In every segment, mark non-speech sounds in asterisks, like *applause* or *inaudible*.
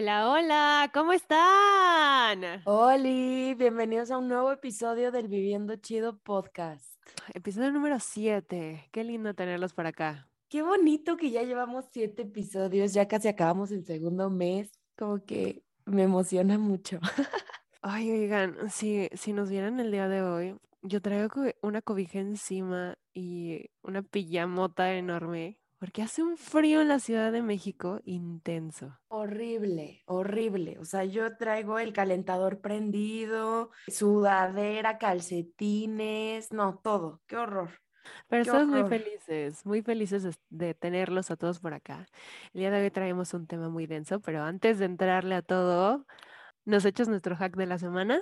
Hola, hola, ¿cómo están? Hola, bienvenidos a un nuevo episodio del Viviendo Chido podcast. Episodio número 7. Qué lindo tenerlos por acá. Qué bonito que ya llevamos siete episodios, ya casi acabamos el segundo mes, como que me emociona mucho. *laughs* Ay, oigan, si, si nos vieran el día de hoy, yo traigo una cobija encima y una pijamota enorme, porque hace un frío en la Ciudad de México intenso. Horrible, horrible. O sea, yo traigo el calentador prendido, sudadera, calcetines, no, todo. Qué horror. Pero Qué estamos muy felices, muy felices de, de tenerlos a todos por acá. El día de hoy traemos un tema muy denso, pero antes de entrarle a todo, ¿nos echas nuestro hack de la semana?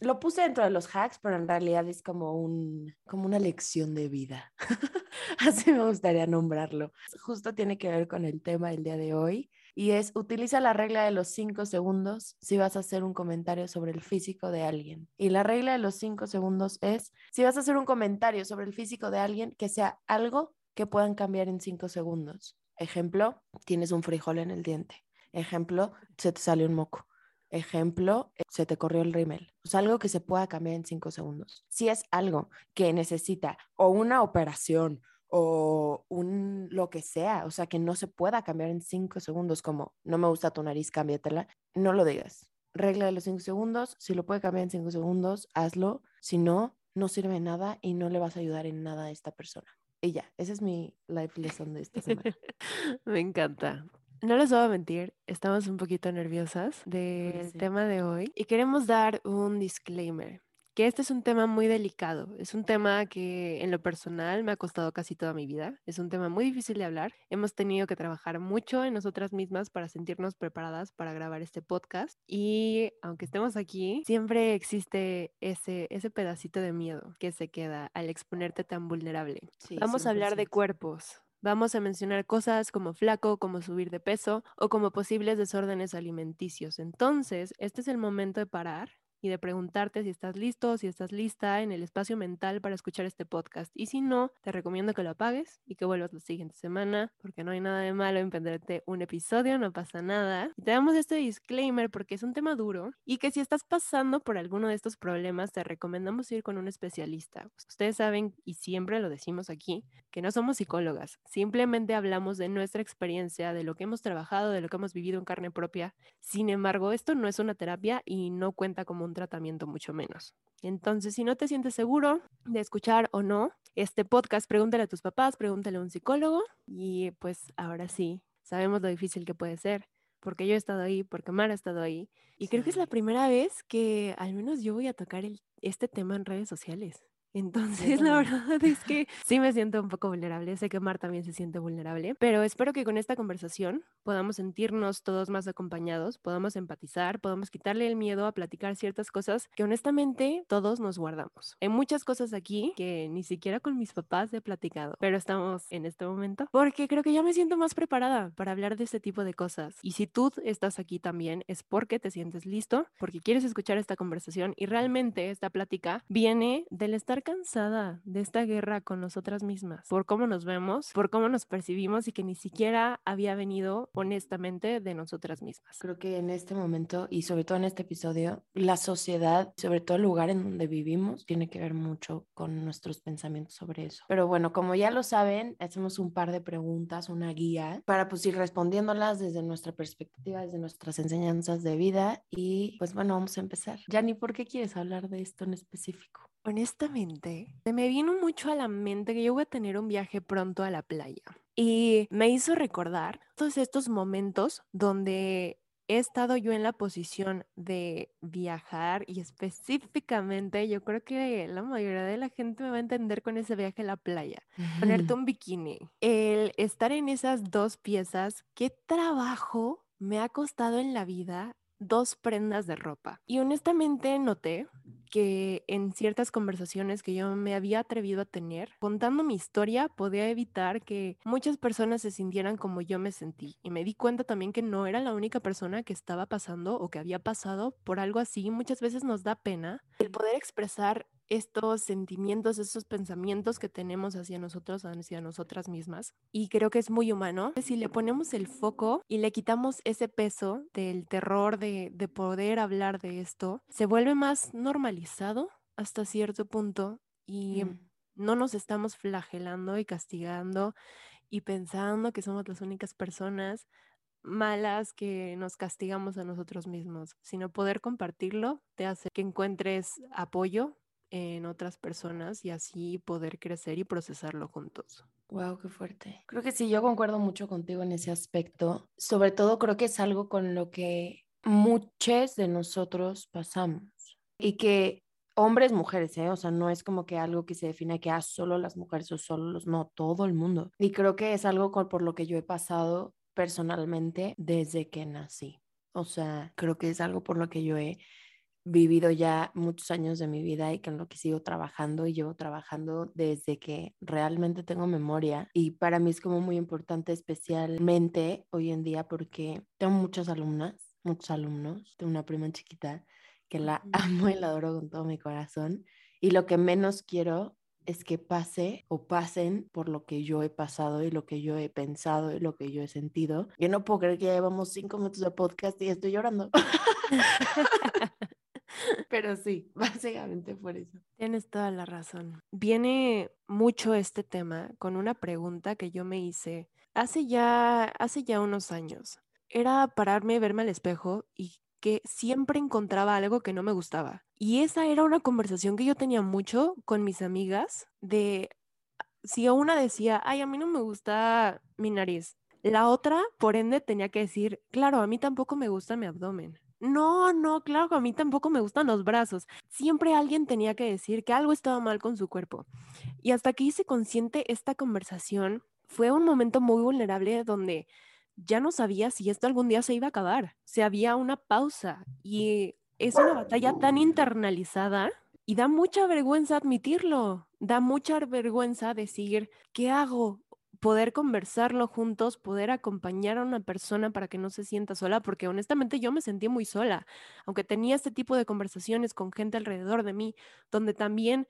Lo puse dentro de los hacks, pero en realidad es como un, como una lección de vida. *laughs* Así me gustaría nombrarlo. Justo tiene que ver con el tema del día de hoy y es utiliza la regla de los cinco segundos si vas a hacer un comentario sobre el físico de alguien. Y la regla de los cinco segundos es si vas a hacer un comentario sobre el físico de alguien que sea algo que puedan cambiar en cinco segundos. Ejemplo, tienes un frijol en el diente. Ejemplo, se te sale un moco. Ejemplo, eh, se te corrió el rímel. O sea, algo que se pueda cambiar en cinco segundos. Si es algo que necesita o una operación o un lo que sea, o sea, que no se pueda cambiar en cinco segundos, como no me gusta tu nariz, cámbiatela, no lo digas. Regla de los cinco segundos, si lo puede cambiar en cinco segundos, hazlo. Si no, no sirve nada y no le vas a ayudar en nada a esta persona. Y ya, esa es mi life lesson de esta semana. *laughs* Me encanta. No les voy a mentir, estamos un poquito nerviosas del sí. tema de hoy y queremos dar un disclaimer, que este es un tema muy delicado, es un tema que en lo personal me ha costado casi toda mi vida, es un tema muy difícil de hablar, hemos tenido que trabajar mucho en nosotras mismas para sentirnos preparadas para grabar este podcast y aunque estemos aquí, siempre existe ese, ese pedacito de miedo que se queda al exponerte tan vulnerable. Sí, Vamos a hablar de 100%. cuerpos. Vamos a mencionar cosas como flaco, como subir de peso o como posibles desórdenes alimenticios. Entonces, este es el momento de parar y de preguntarte si estás listo, si estás lista en el espacio mental para escuchar este podcast. Y si no, te recomiendo que lo apagues y que vuelvas la siguiente semana, porque no hay nada de malo en perderte un episodio, no pasa nada. Y te damos este disclaimer porque es un tema duro y que si estás pasando por alguno de estos problemas, te recomendamos ir con un especialista. Ustedes saben, y siempre lo decimos aquí, que no somos psicólogas, simplemente hablamos de nuestra experiencia, de lo que hemos trabajado, de lo que hemos vivido en carne propia. Sin embargo, esto no es una terapia y no cuenta como un tratamiento, mucho menos. Entonces, si no te sientes seguro de escuchar o no este podcast, pregúntale a tus papás, pregúntale a un psicólogo y pues ahora sí, sabemos lo difícil que puede ser. Porque yo he estado ahí, porque Mara ha estado ahí. Y creo que es la primera vez que al menos yo voy a tocar el- este tema en redes sociales. Entonces, la verdad es que *laughs* sí me siento un poco vulnerable. Sé que Mar también se siente vulnerable, pero espero que con esta conversación podamos sentirnos todos más acompañados, podamos empatizar, podamos quitarle el miedo a platicar ciertas cosas que honestamente todos nos guardamos. Hay muchas cosas aquí que ni siquiera con mis papás he platicado, pero estamos en este momento porque creo que ya me siento más preparada para hablar de este tipo de cosas. Y si tú estás aquí también es porque te sientes listo, porque quieres escuchar esta conversación y realmente esta plática viene del estar cansada de esta guerra con nosotras mismas, por cómo nos vemos, por cómo nos percibimos y que ni siquiera había venido honestamente de nosotras mismas. Creo que en este momento y sobre todo en este episodio, la sociedad, sobre todo el lugar en donde vivimos, tiene que ver mucho con nuestros pensamientos sobre eso. Pero bueno, como ya lo saben, hacemos un par de preguntas, una guía, para pues ir respondiéndolas desde nuestra perspectiva, desde nuestras enseñanzas de vida. Y pues bueno, vamos a empezar. Yanni, ¿por qué quieres hablar de esto en específico? Honestamente, se me vino mucho a la mente que yo voy a tener un viaje pronto a la playa y me hizo recordar todos estos momentos donde he estado yo en la posición de viajar y específicamente yo creo que la mayoría de la gente me va a entender con ese viaje a la playa. Ponerte un bikini, el estar en esas dos piezas, qué trabajo me ha costado en la vida dos prendas de ropa. Y honestamente noté que en ciertas conversaciones que yo me había atrevido a tener, contando mi historia, podía evitar que muchas personas se sintieran como yo me sentí. Y me di cuenta también que no era la única persona que estaba pasando o que había pasado por algo así. Muchas veces nos da pena el poder expresar estos sentimientos, esos pensamientos que tenemos hacia nosotros, hacia nosotras mismas. Y creo que es muy humano. Si le ponemos el foco y le quitamos ese peso del terror de, de poder hablar de esto, se vuelve más normalizado hasta cierto punto y Mm. no nos estamos flagelando y castigando y pensando que somos las únicas personas malas que nos castigamos a nosotros mismos, sino poder compartirlo te hace que encuentres apoyo en otras personas y así poder crecer y procesarlo juntos. Wow, qué fuerte. Creo que sí, yo concuerdo mucho contigo en ese aspecto. Sobre todo creo que es algo con lo que muchos de nosotros pasamos y que hombres, mujeres, ¿eh? O sea, no es como que algo que se define que ah, solo las mujeres o solo los, no, todo el mundo. Y creo que es algo por lo que yo he pasado personalmente desde que nací. O sea, creo que es algo por lo que yo he vivido ya muchos años de mi vida y con lo que sigo trabajando y llevo trabajando desde que realmente tengo memoria y para mí es como muy importante especialmente hoy en día porque tengo muchas alumnas, muchos alumnos, tengo una prima chiquita que la amo y la adoro con todo mi corazón y lo que menos quiero es que pase o pasen por lo que yo he pasado y lo que yo he pensado y lo que yo he sentido. Yo no puedo creer que ya llevamos cinco minutos de podcast y estoy llorando. *laughs* *laughs* *laughs* Pero sí, *laughs* básicamente por eso. Tienes toda la razón. Viene mucho este tema con una pregunta que yo me hice hace ya, hace ya unos años. Era pararme, verme al espejo y que siempre encontraba algo que no me gustaba. Y esa era una conversación que yo tenía mucho con mis amigas de si una decía, ay, a mí no me gusta mi nariz. La otra, por ende, tenía que decir, claro, a mí tampoco me gusta mi abdomen. No, no, claro, a mí tampoco me gustan los brazos. Siempre alguien tenía que decir que algo estaba mal con su cuerpo. Y hasta que hice consciente esta conversación, fue un momento muy vulnerable donde ya no sabía si esto algún día se iba a acabar. Si había una pausa y es una batalla tan internalizada y da mucha vergüenza admitirlo. Da mucha vergüenza decir, ¿qué hago? Poder conversarlo juntos, poder acompañar a una persona para que no se sienta sola, porque honestamente yo me sentí muy sola, aunque tenía este tipo de conversaciones con gente alrededor de mí, donde también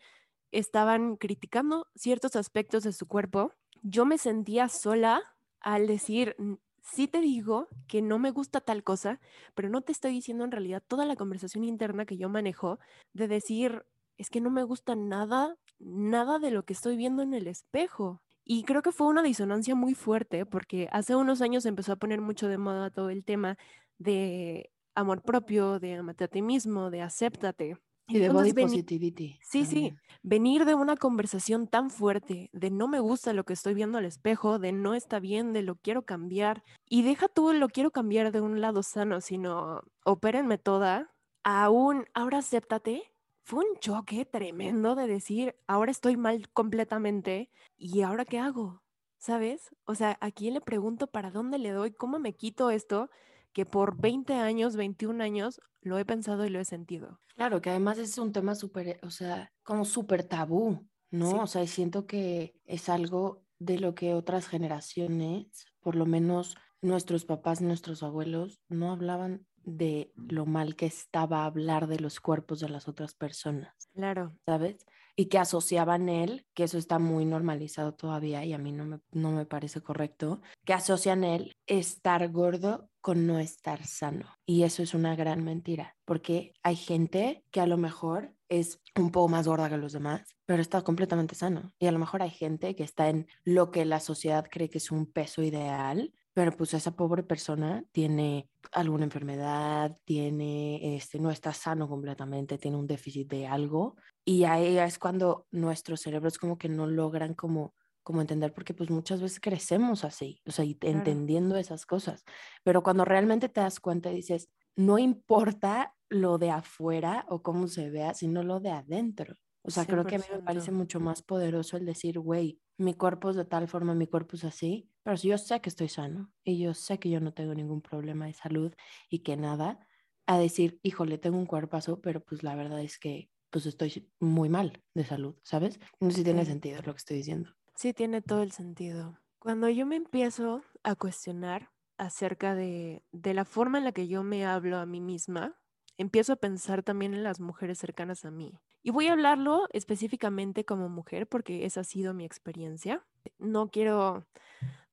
estaban criticando ciertos aspectos de su cuerpo, yo me sentía sola al decir, "N- sí te digo que no me gusta tal cosa, pero no te estoy diciendo en realidad toda la conversación interna que yo manejo de decir, es que no me gusta nada, nada de lo que estoy viendo en el espejo. Y creo que fue una disonancia muy fuerte porque hace unos años empezó a poner mucho de moda todo el tema de amor propio, de amate a ti mismo, de acéptate. Y de body Entonces, positivity. Sí, sí, venir de una conversación tan fuerte, de no me gusta lo que estoy viendo al espejo, de no está bien, de lo quiero cambiar, y deja tú lo quiero cambiar de un lado sano, sino opérenme toda, aún, ahora acéptate, fue un choque tremendo de decir, ahora estoy mal completamente, ¿y ahora qué hago? ¿Sabes? O sea, ¿a quién le pregunto para dónde le doy? ¿Cómo me quito esto? Que por 20 años, 21 años, lo he pensado y lo he sentido. Claro, que además es un tema súper, o sea, como súper tabú, ¿no? Sí. O sea, y siento que es algo de lo que otras generaciones, por lo menos nuestros papás, nuestros abuelos, no hablaban de lo mal que estaba hablar de los cuerpos de las otras personas, Claro, ¿sabes? Y que asociaban él, que eso está muy normalizado todavía y a mí no me, no me parece correcto, que asocian él estar gordo con no estar sano. Y eso es una gran mentira, porque hay gente que a lo mejor es un poco más gorda que los demás, pero está completamente sano. Y a lo mejor hay gente que está en lo que la sociedad cree que es un peso ideal, pero pues esa pobre persona tiene alguna enfermedad, tiene, este, no está sano completamente, tiene un déficit de algo y ahí es cuando nuestros cerebros como que no logran como como entender porque pues muchas veces crecemos así, o sea, y Claro. entendiendo esas cosas, pero cuando realmente te das cuenta y dices, no importa lo de afuera o cómo se vea, sino lo de adentro. O sea, creo que a mí me parece 100%. mucho más poderoso el decir, güey, mi cuerpo es de tal forma, mi cuerpo es así, pero yo sé que estoy sano y yo sé que yo no tengo ningún problema de salud y que nada, a decir, híjole, tengo un cuerpazo, pero pues la verdad es que pues estoy muy mal de salud, ¿sabes? No sé si tiene Sí. sentido lo que estoy diciendo. Sí, tiene todo el sentido. Cuando yo me empiezo a cuestionar acerca de, de la forma en la que yo me hablo a mí misma, empiezo a pensar también en las mujeres cercanas a mí. Y voy a hablarlo específicamente como mujer porque esa ha sido mi experiencia. No quiero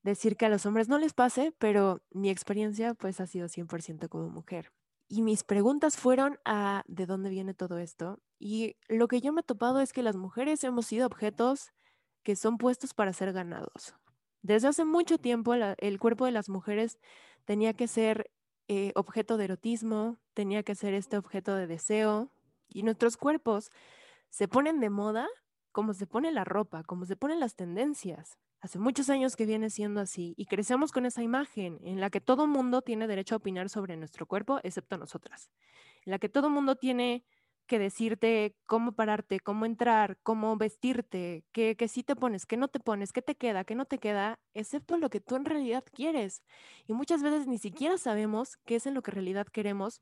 decir que a los hombres no les pase, pero mi experiencia pues ha sido 100% como mujer. Y mis preguntas fueron a de dónde viene todo esto. Y lo que yo me he topado es que las mujeres hemos sido objetos que son puestos para ser ganados. Desde hace mucho tiempo el cuerpo de las mujeres tenía que ser eh, objeto de erotismo, tenía que ser este objeto de deseo, y nuestros cuerpos se ponen de moda como se pone la ropa, como se ponen las tendencias. Hace muchos años que viene siendo así y crecemos con esa imagen en la que todo mundo tiene derecho a opinar sobre nuestro cuerpo, excepto nosotras. En la que todo mundo tiene que decirte cómo pararte, cómo entrar, cómo vestirte, qué, qué sí te pones, qué no te pones, qué te queda, qué no te queda, excepto lo que tú en realidad quieres. Y muchas veces ni siquiera sabemos qué es en lo que en realidad queremos,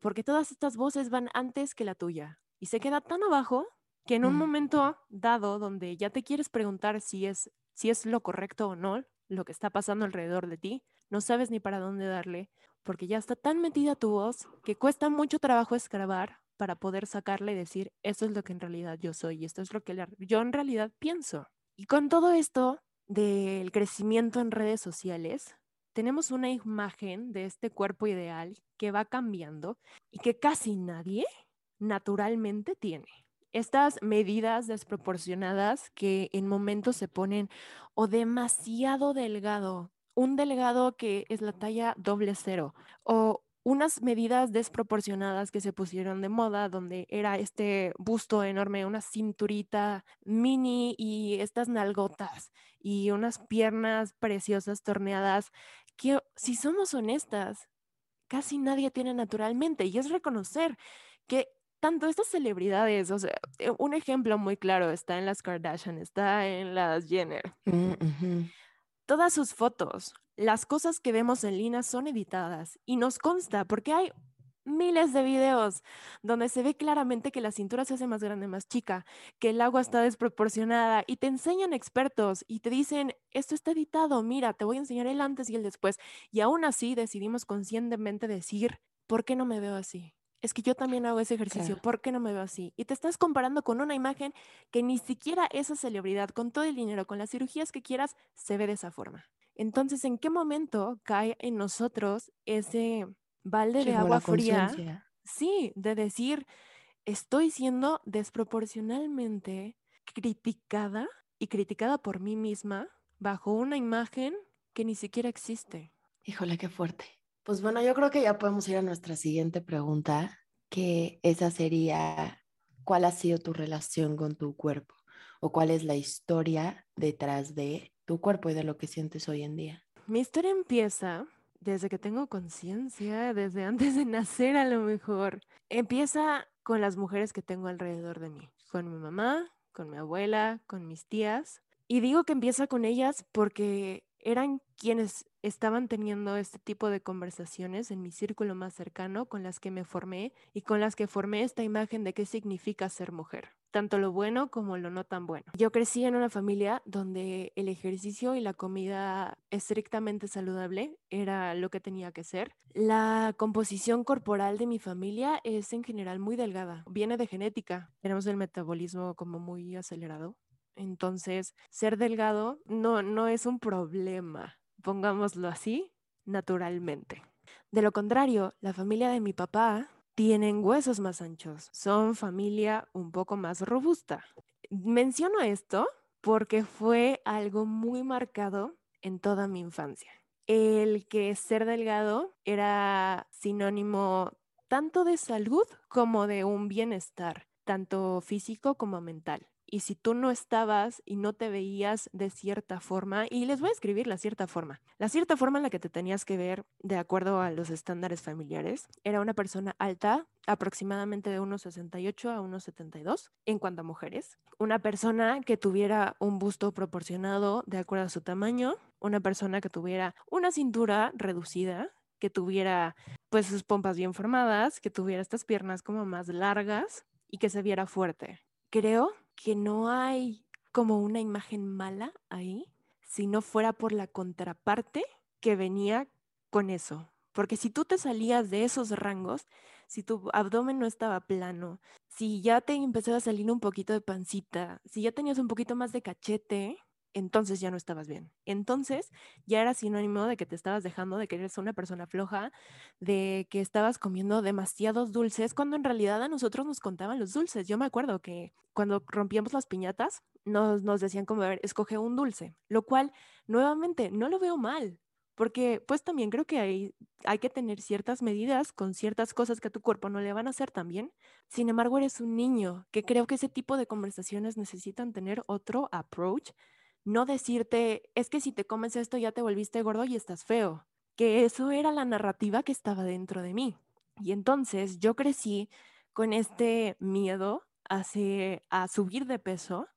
porque todas estas voces van antes que la tuya. Y se queda tan abajo que en un Mm. momento dado donde ya te quieres preguntar si es, si es lo correcto o no, lo que está pasando alrededor de ti, no sabes ni para dónde darle, porque ya está tan metida tu voz que cuesta mucho trabajo escarbar para poder sacarle y decir, eso es lo que en realidad yo soy y esto es lo que la- yo en realidad pienso. Y con todo esto del crecimiento en redes sociales, tenemos una imagen de este cuerpo ideal que va cambiando y que casi nadie naturalmente tiene. Estas medidas desproporcionadas que en momentos se ponen o demasiado delgado, un delgado que es la talla doble cero, o unas medidas desproporcionadas que se pusieron de moda, donde era este busto enorme, una cinturita mini y estas nalgotas y unas piernas preciosas torneadas, que si somos honestas, casi nadie tiene naturalmente, y es reconocer que tanto estas celebridades, o sea, eh, un ejemplo muy claro está en las Kardashian, está en las Jenner. Mm. Todas sus fotos, las cosas que vemos en línea son editadas y nos consta porque hay miles de videos donde se ve claramente que la cintura se hace más grande, más chica, que el agua está desproporcionada y te enseñan expertos y te dicen, esto está editado, mira, te voy a enseñar el antes y el después. Y aún así decidimos conscientemente decir, ¿por qué no me veo así? Es que yo también hago ese ejercicio, Claro. ¿por qué no me veo así? Y te estás comparando con una imagen que ni siquiera esa celebridad, con todo el dinero, con las cirugías que quieras, se ve de esa forma. Entonces, ¿en qué momento cae en nosotros ese balde de agua fría? Sí, de decir, estoy siendo desproporcionalmente criticada y criticada por mí misma bajo una imagen que ni siquiera existe. Híjole, qué fuerte. Pues bueno, yo creo que ya podemos ir a nuestra siguiente pregunta, que esa sería, ¿cuál ha sido tu relación con tu cuerpo? ¿O cuál es la historia detrás de tu cuerpo y de lo que sientes hoy en día? Mi historia empieza desde que tengo conciencia, desde antes de *laughs* nacer a lo mejor. Empieza con las mujeres que tengo alrededor de mí, con mi mamá, con mi abuela, con mis tías. Y digo que empieza con ellas porque eran quienes estaban teniendo este tipo de conversaciones en mi círculo más cercano, con las que me formé y con las que formé esta imagen de qué significa ser mujer, tanto lo bueno como lo no tan bueno. Yo crecí en una familia donde el ejercicio y la comida estrictamente saludable era lo que tenía que ser. La composición corporal de mi familia es en general muy delgada, viene de genética, tenemos el metabolismo como muy acelerado. Entonces, ser delgado no, no es un problema, pongámoslo así, naturalmente. De lo contrario, la familia de mi papá tienen huesos más anchos, son familia un poco más robusta. Menciono esto porque fue algo muy marcado en toda mi infancia. El que ser delgado era sinónimo tanto de salud como de un bienestar, tanto físico como mental. Y si tú no estabas y no te veías de cierta forma, y les voy a escribir la cierta forma, la cierta forma en la que te tenías que ver de acuerdo a los estándares familiares, era una persona alta, aproximadamente de unos 68 a unos 72 en cuanto a mujeres, una persona que tuviera un busto proporcionado de acuerdo a su tamaño, una persona que tuviera una cintura reducida, que tuviera pues sus pompas bien formadas, que tuviera estas piernas como más largas y que se viera fuerte. Creo que no hay como una imagen mala ahí, si no fuera por la contraparte que venía con eso, Porque si tú te salías de esos rangos, si tu abdomen no estaba plano, si ya te empezaba a salir un poquito de pancita, si ya tenías un poquito más de cachete, entonces ya no estabas bien. Entonces ya era sinónimo de que te estabas dejando de querer ser una persona floja, de que estabas comiendo demasiados dulces, cuando en realidad a nosotros nos contaban los dulces. Yo me acuerdo que cuando rompíamos las piñatas, nos, nos decían como, a ver, escoge un dulce, lo cual nuevamente no lo veo mal. Porque pues también creo que hay, hay que tener ciertas medidas con ciertas cosas que a tu cuerpo no le van a hacer también. Sin embargo, eres un niño, que creo que ese tipo de conversaciones necesitan tener otro approach no decirte, es que si te comes esto ya te volviste gordo y estás feo, que eso era la narrativa que estaba dentro de mí. Y entonces yo crecí con este miedo a subir de peso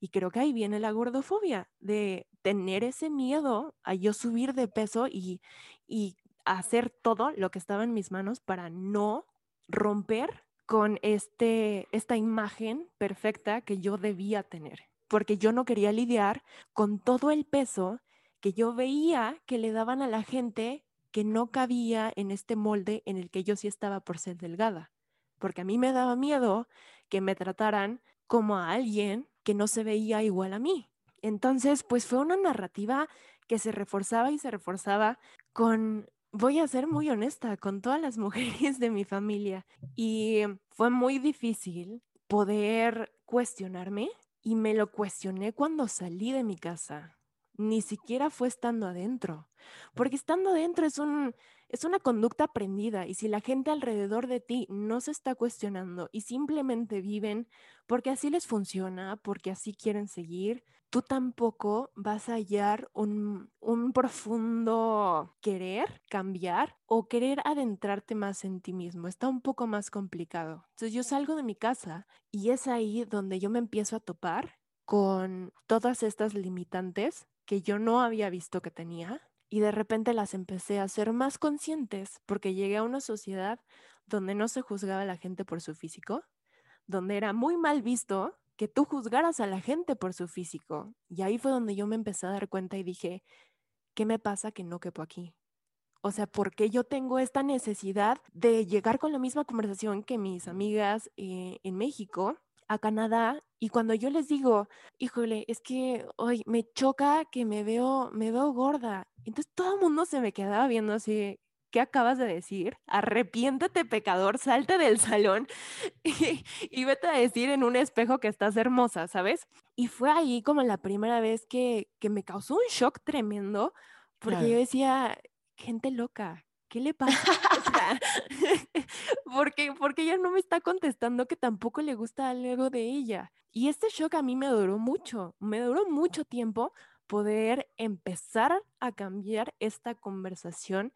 y creo que ahí viene la gordofobia, de tener ese miedo a yo subir de peso y, y hacer todo lo que estaba en mis manos para no romper con este, esta imagen perfecta que yo debía tener porque yo no quería lidiar con todo el peso que yo veía que le daban a la gente que no cabía en este molde en el que yo sí estaba por ser delgada, porque a mí me daba miedo que me trataran como a alguien que no se veía igual a mí. Entonces, pues fue una narrativa que se reforzaba y se reforzaba con, voy a ser muy honesta, con todas las *laughs* mujeres de mi familia. Y fue muy difícil poder cuestionarme y me lo cuestioné cuando salí de mi casa. Ni siquiera fue estando adentro, porque estando adentro es, un, es una conducta aprendida y si la gente alrededor de ti no se está cuestionando y simplemente viven porque así les funciona, porque así quieren seguir, tú tampoco vas a hallar un, un profundo querer cambiar o querer adentrarte más en ti mismo. Está un poco más complicado. Entonces yo salgo de mi casa y es ahí donde yo me empiezo a topar con todas estas limitantes que yo no había visto que tenía y de repente las empecé a ser más conscientes porque llegué a una sociedad donde no se juzgaba a la gente por su físico, donde era muy mal visto que tú juzgaras a la gente por su físico. Y ahí fue donde yo me empecé a dar cuenta y dije, ¿qué me pasa que no quepo aquí? O sea, ¿por qué yo tengo esta necesidad de llegar con la misma conversación que mis amigas eh, en México, a Canadá? Y cuando yo les digo, híjole, es que hoy me choca que me veo, me veo gorda. Entonces todo el mundo se me quedaba viendo así, ¿qué acabas de decir? Arrepiéntete, pecador, salte del salón *laughs* y, vete a decir en un espejo que estás hermosa, ¿sabes? Y fue ahí como la primera vez que, que me causó un shock tremendo, porque yo decía, gente loca, ¿qué le pasa? *laughs* porque, *laughs* porque ella no me está contestando que tampoco le gusta algo de ella. Y este shock a mí me duró mucho, me duró mucho tiempo poder empezar a cambiar esta conversación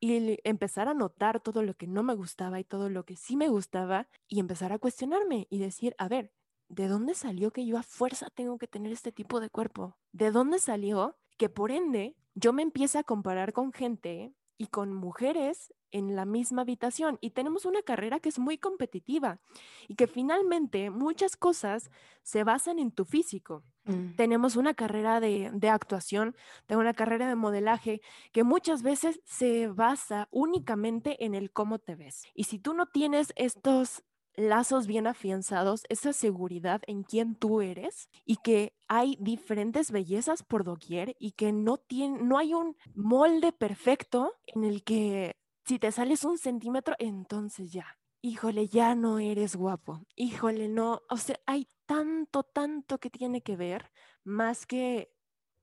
y empezar a notar todo lo que no me gustaba y todo lo que sí me gustaba y empezar a cuestionarme y decir, a ver, ¿de dónde salió que yo a fuerza tengo que tener este tipo de cuerpo? ¿De dónde salió que por ende yo me empiezo a comparar con gente y con mujeres en la misma habitación y tenemos una carrera que es muy competitiva y que finalmente muchas cosas se basan en tu físico. Mm. Tenemos una carrera de, de, actuación, tengo una carrera de modelaje que muchas veces se basa únicamente en el cómo te ves. Y si tú no tienes estos lazos bien afianzados, esa seguridad en quién tú eres y que hay diferentes bellezas por doquier y que no, tiene, no hay un molde perfecto en el que si te sales un centímetro, entonces ya, híjole, ya no eres guapo, híjole, no, o sea, hay tanto, tanto que tiene que ver más que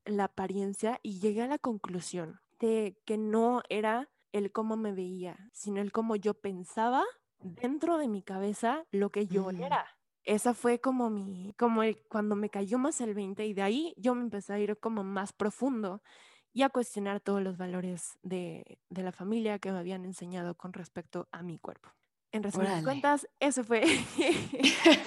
la apariencia y llegué a la conclusión de que no era el cómo me veía, sino el cómo yo pensaba dentro de mi cabeza lo que yo mm. era. Esa fue como mi, como el, cuando me cayó más el 20 y de ahí yo me empecé a ir como más profundo y a cuestionar todos los valores de, de la familia que me habían enseñado con respecto a mi cuerpo. En resumen cuentas, eso fue *laughs* *laughs*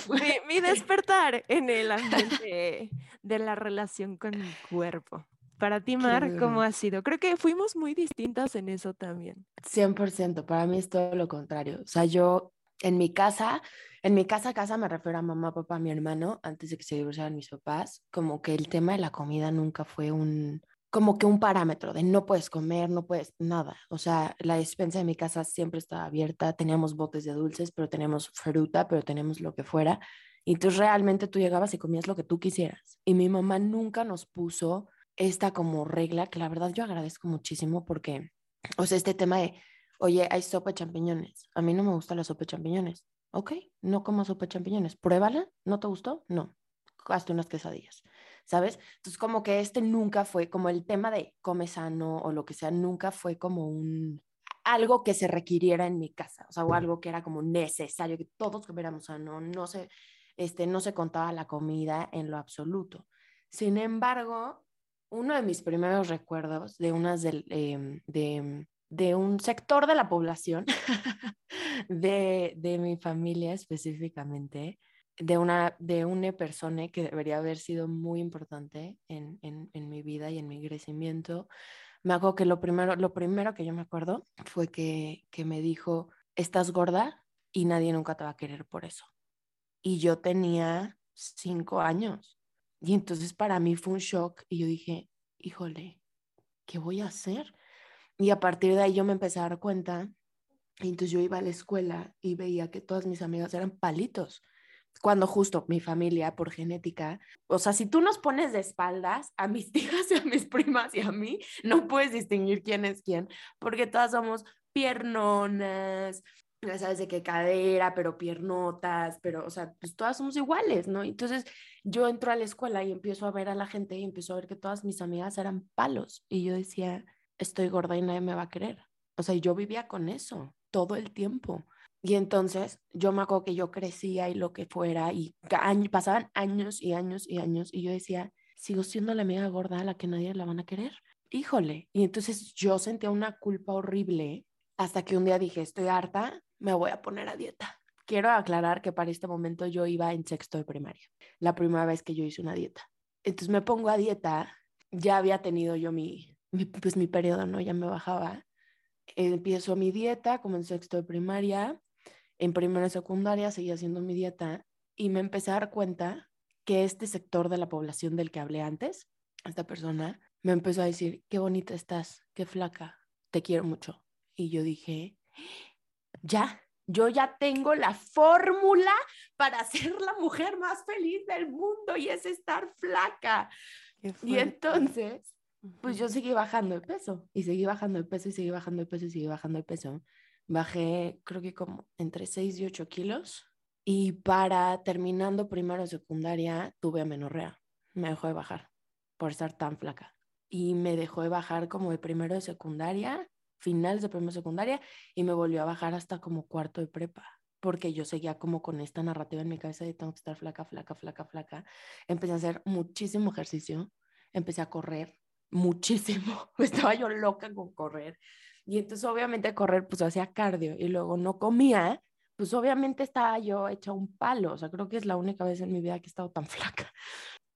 mi, mi, despertar en el *laughs* ambiente de la relación con mi cuerpo. Para ti, Mar, ¿cómo ha sido? Creo que fuimos muy distintas en eso también. 100%, para mí es todo lo contrario. O sea, yo en mi casa, en mi casa, casa me refiero a mamá, papá, mi hermano, antes de que se divorciaran mis papás, como que el tema de la comida nunca fue un, como que un parámetro de no puedes comer, no puedes nada. O sea, la despensa de mi casa siempre estaba abierta, teníamos botes de dulces, pero teníamos fruta, pero teníamos lo que fuera. Y entonces realmente tú llegabas y comías lo que tú quisieras. Y mi mamá nunca nos puso esta como regla, que la verdad yo agradezco muchísimo porque, o sea, este tema de, oye, hay sopa de champiñones. A mí no me gusta la sopa de champiñones. Ok, no como sopa de champiñones. Pruébala. ¿No te gustó? No. Hazte unas quesadillas. ¿Sabes? Entonces, como que este nunca fue, como el tema de come sano o lo que sea, nunca fue como un, algo que se requiriera en mi casa, o sea, o algo que era como necesario, que todos comiéramos sano, no se, este, no se contaba la comida en lo absoluto. Sin embargo, uno de mis primeros recuerdos de unas em, de, de un sector de la población, *laughs* de, de mi familia específicamente, de una, de una persona que debería haber sido muy importante en, en, mi vida y en mi crecimiento. Me hago que lo primero, lo primero que yo me acuerdo fue que, que me dijo, estás gorda y nadie nunca te va a querer por eso. Y yo tenía cinco años. Y entonces para mí fue un shock y yo dije, híjole, ¿qué voy a hacer? Y a partir de ahí yo me empecé a dar cuenta. Y entonces yo iba a la escuela y veía que todas mis amigas eran palitos cuando justo mi familia por genética, o sea, si tú nos pones de espaldas a mis *laughs* tías y a mis primas y a mí, no puedes distinguir quién es quién, porque todas somos piernonas, ya sabes de qué cadera, pero piernotas, pero, o sea, pues todas somos iguales, ¿no? Entonces yo entro a la escuela y empiezo a ver a la gente y empiezo a ver que todas mis amigas eran palos y yo decía, estoy gorda y nadie me va a querer. O sea, yo vivía con eso todo el tiempo. Y entonces yo me acuerdo que yo crecía y lo que fuera, y pasaban años y años y años, y yo decía, sigo siendo la amiga gorda a la que nadie la van a querer. Híjole. Y entonces yo sentía una culpa horrible hasta que un día dije, estoy harta, me voy a poner a dieta. Quiero aclarar que para este momento yo iba en sexto de primaria, la primera vez que yo hice una dieta. Entonces me pongo a dieta, ya había tenido yo mi, mi pues mi periodo, ¿no? Ya me bajaba. Empiezo mi dieta como en sexto de primaria en primera y secundaria seguía haciendo mi dieta y me empecé a dar cuenta que este sector de la población del que hablé antes, esta persona, me empezó a decir, qué bonita estás, qué flaca, te quiero mucho. Y yo dije, ya, yo ya tengo la fórmula para ser la mujer más feliz del mundo y es estar flaca. Y entonces, pues yo seguí bajando de peso y seguí bajando de peso y seguí bajando de peso y seguí bajando de peso. Bajé creo que como entre 6 y 8 kilos. Y para terminando primero secundaria tuve amenorrea. Me dejó de bajar por estar tan flaca. Y me dejó de bajar como de primero de secundaria, finales de primero de secundaria, y me volvió a bajar hasta como cuarto de prepa porque yo seguía como con esta narrativa en mi cabeza de tengo que estar flaca, flaca, flaca, flaca. Empecé a hacer muchísimo ejercicio, empecé a correr muchísimo, *laughs* estaba yo loca con correr, y entonces obviamente correr pues hacía cardio y luego no comía, pues obviamente estaba yo hecha un palo, o sea, creo que es la única vez en mi vida que he estado tan *laughs* flaca.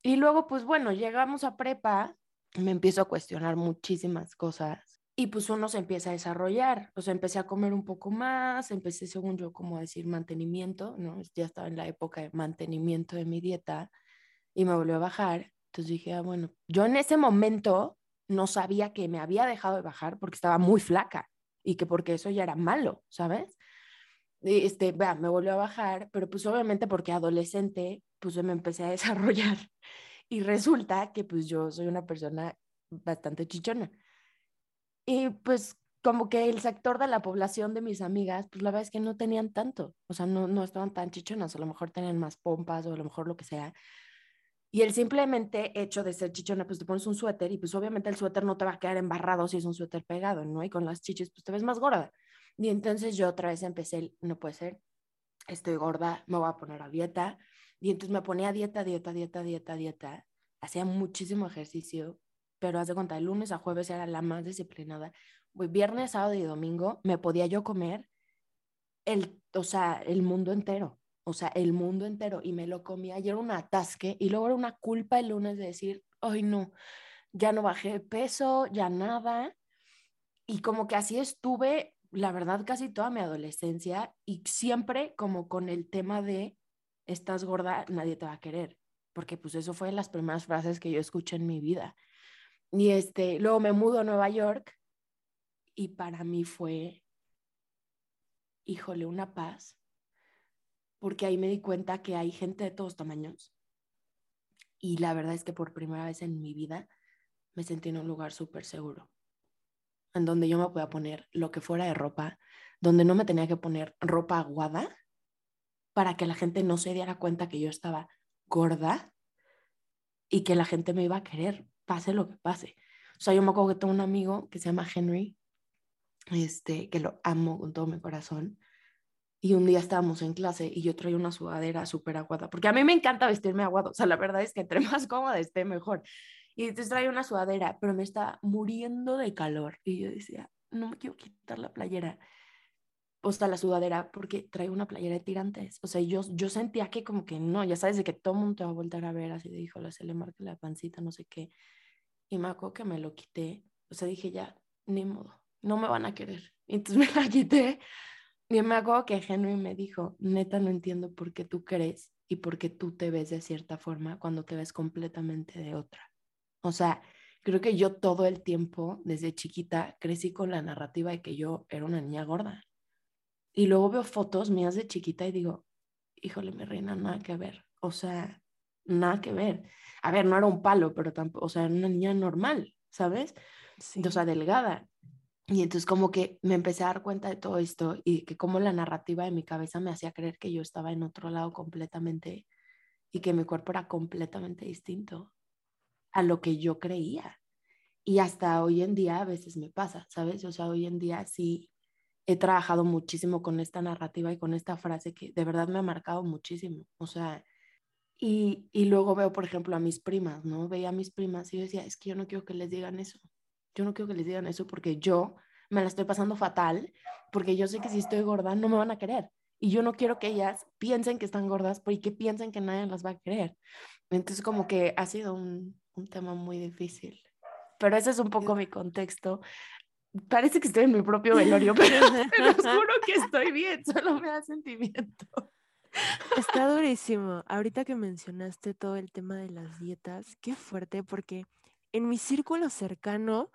Y luego pues bueno, llegamos a prepa, me empiezo a cuestionar muchísimas cosas y pues uno se empieza a desarrollar, o sea, empecé a comer un poco más, empecé según yo como a decir mantenimiento, ¿no? Ya estaba en la época de mantenimiento de mi dieta y me volvió a bajar. Entonces dije, ah, bueno, yo en ese momento no sabía que me había dejado de bajar porque estaba muy flaca y que porque eso ya era malo, ¿sabes? Este, vea, me volvió a bajar, pero pues obviamente porque adolescente, pues me empecé a *laughs* desarrollar y resulta que pues yo soy una persona bastante chichona. Y pues como que el sector de la población de mis amigas, pues la verdad es que no tenían tanto, o sea, no, no estaban tan chichonas, a lo mejor tenían más pompas o a lo mejor lo que sea, y el simplemente hecho de ser chichona, pues te pones un suéter y pues obviamente el suéter no te va a quedar embarrado si es un suéter pegado, ¿no? Y con las chichis pues te ves más gorda. Y entonces yo otra vez empecé, no puede ser, estoy gorda, me voy a poner a dieta. Y entonces me ponía dieta, dieta, dieta, dieta, dieta. Hacía muchísimo ejercicio, pero haz de cuenta, el lunes a jueves era la más disciplinada. Viernes, sábado y domingo me podía yo comer el, o sea, el mundo entero o sea, el mundo entero y me lo comía y era un atasque y luego era una culpa el lunes de decir, ay no, ya no bajé de peso, ya nada. Y como que así estuve, la verdad, casi toda mi adolescencia y siempre como con el tema de, estás gorda, nadie te va a querer, porque pues eso fue las primeras frases que yo escuché en mi vida. Y este, luego me mudo a Nueva York y para mí fue, híjole, una paz, porque ahí me di cuenta que hay gente de todos tamaños. Y la verdad es que por primera vez en mi vida me sentí en un lugar súper seguro, en donde yo me podía poner lo que fuera de ropa, donde no me tenía que poner ropa aguada para que la gente no se diera cuenta que yo estaba gorda y que la gente me iba a querer, pase lo que pase. O sea, yo me acuerdo que tengo un amigo que se llama Henry, este, que lo amo con todo mi corazón. Y un día estábamos en clase y yo traía una sudadera súper aguada, porque a mí me encanta vestirme aguado. O sea, la verdad es que entre *laughs* más cómoda esté, mejor. Y entonces traía una sudadera, pero me estaba muriendo de calor. Y yo decía, no me quiero quitar la playera o sea, la sudadera, porque traigo una playera de tirantes. O sea, yo, yo sentía que como que no, ya sabes, de que todo el mundo te va a volver a ver, así de, híjole, se le marca la pancita, no sé qué. Y me acuerdo que me lo quité. O sea, dije, ya, ni modo, no me van a querer. Y entonces *laughs* me la quité. Y me acuerdo que Henry me dijo, neta, no entiendo por qué tú crees y por qué tú te ves de cierta forma cuando te ves completamente de otra. O sea, creo que yo todo el tiempo, desde chiquita, crecí con la narrativa de que yo era una niña gorda y luego veo fotos mías de chiquita y digo, híjole, mi reina, nada que ver. O sea, nada que ver. A ver, no era un palo, pero tampoco, o sea, era una niña normal, ¿sabes? O sea, delgada. Y entonces como que me empecé a dar cuenta de todo esto y que como la narrativa de mi cabeza me hacía creer que yo estaba en otro lado completamente y que mi cuerpo era completamente distinto a lo que yo creía. Y hasta hoy en día a veces me pasa, ¿sabes? O sea, hoy en día sí he trabajado muchísimo con esta narrativa y con esta frase que de verdad me ha marcado muchísimo. O sea, y, y, luego veo, por ejemplo, a mis primas, ¿no? Veía a mis primas y yo decía, es que yo no quiero que les digan eso. Yo no quiero que les digan eso porque yo me la estoy pasando fatal, porque yo sé que si estoy gorda no me van a querer. Y yo no quiero que ellas piensen que están gordas porque piensen que nadie las va a querer. Entonces, como que ha sido un, un tema muy difícil. Pero ese es un poco mi contexto parece que estoy en mi propio velorio, *laughs* pero te juro que estoy bien, solo me da sentimiento. Está durísimo. Ahorita que mencionaste todo el tema de las dietas, qué fuerte, porque en mi círculo cercano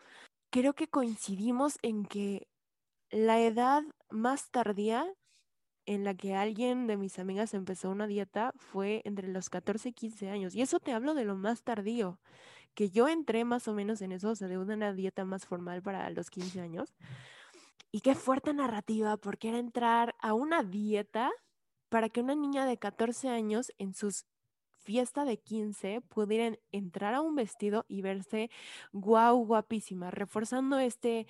creo que coincidimos en que la edad más tardía en la que alguien de mis amigas empezó una dieta fue entre los 14 y 15 años. Y eso te hablo de lo más tardío que yo entré más o menos en eso, o sea, de una dieta más formal para los 15 años. Y qué fuerte narrativa, porque era entrar a una dieta para que una niña de 14 años en sus fiesta de 15 pudieran entrar a un vestido y verse guau, guapísima, reforzando este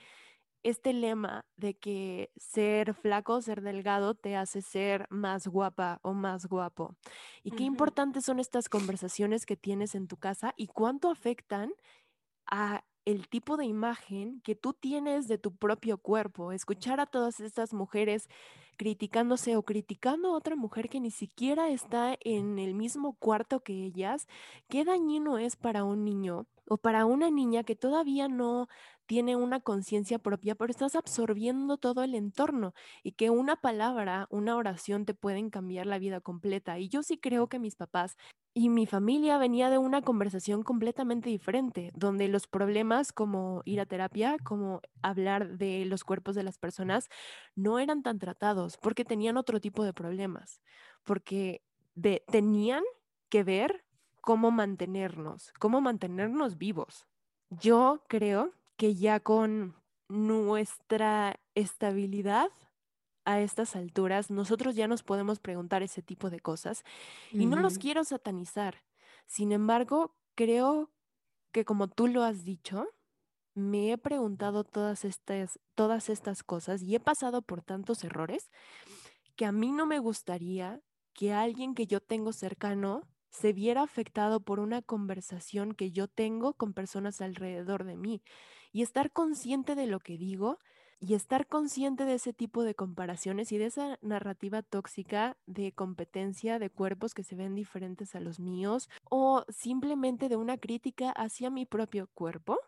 este lema de que ser flaco, ser delgado te hace ser más guapa o más guapo. Y qué importantes son estas conversaciones que tienes en tu casa y cuánto afectan a el tipo de imagen que tú tienes de tu propio cuerpo. Escuchar a todas estas mujeres criticándose o criticando a otra mujer que ni siquiera está en el mismo cuarto que ellas, qué dañino es para un niño o para una niña que todavía no tiene una conciencia propia, pero estás absorbiendo todo el entorno y que una palabra, una oración te pueden cambiar la vida completa. Y yo sí creo que mis papás y mi familia venía de una conversación completamente diferente, donde los problemas como ir a terapia, como hablar de los cuerpos de las personas, no eran tan tratados porque tenían otro tipo de problemas, porque tenían que ver cómo mantenernos, cómo mantenernos vivos. Yo creo que ya con nuestra estabilidad a estas alturas, nosotros ya nos podemos preguntar ese tipo de cosas. Y no los quiero satanizar. Sin embargo, creo que como tú lo has dicho, me he preguntado todas estas, todas estas cosas y he pasado por tantos errores que a mí no me gustaría que alguien que yo tengo cercano se viera afectado por una conversación que yo tengo con personas alrededor de mí. Y estar consciente de lo que digo y estar consciente de ese tipo de comparaciones y de esa narrativa tóxica de competencia de cuerpos que se ven diferentes a los míos o simplemente de una crítica hacia mi propio cuerpo,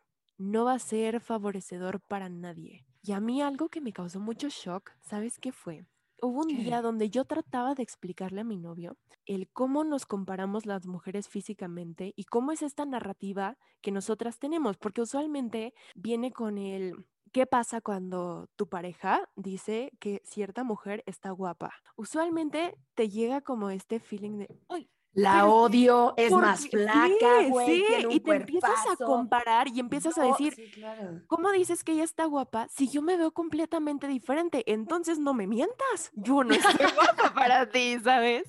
no va a ser favorecedor para nadie. Y a mí algo que me causó mucho shock, ¿sabes qué fue? Hubo un ¿Qué? día donde yo trataba de explicarle a mi novio el cómo nos comparamos las mujeres físicamente y cómo es esta narrativa que nosotras tenemos, porque usualmente viene con el ¿qué pasa cuando tu pareja dice que cierta mujer está guapa? Usualmente te llega como este feeling de, "Ay, La pero odio, es más flaca, sí, güey, sí, tiene un y te empiezas a comparar y empiezas a decir, sí, claro. ¿Cómo dices que ella está guapa si yo me veo completamente diferente? Entonces no me mientas. Yo no estoy *laughs* guapa para ti, ¿sabes?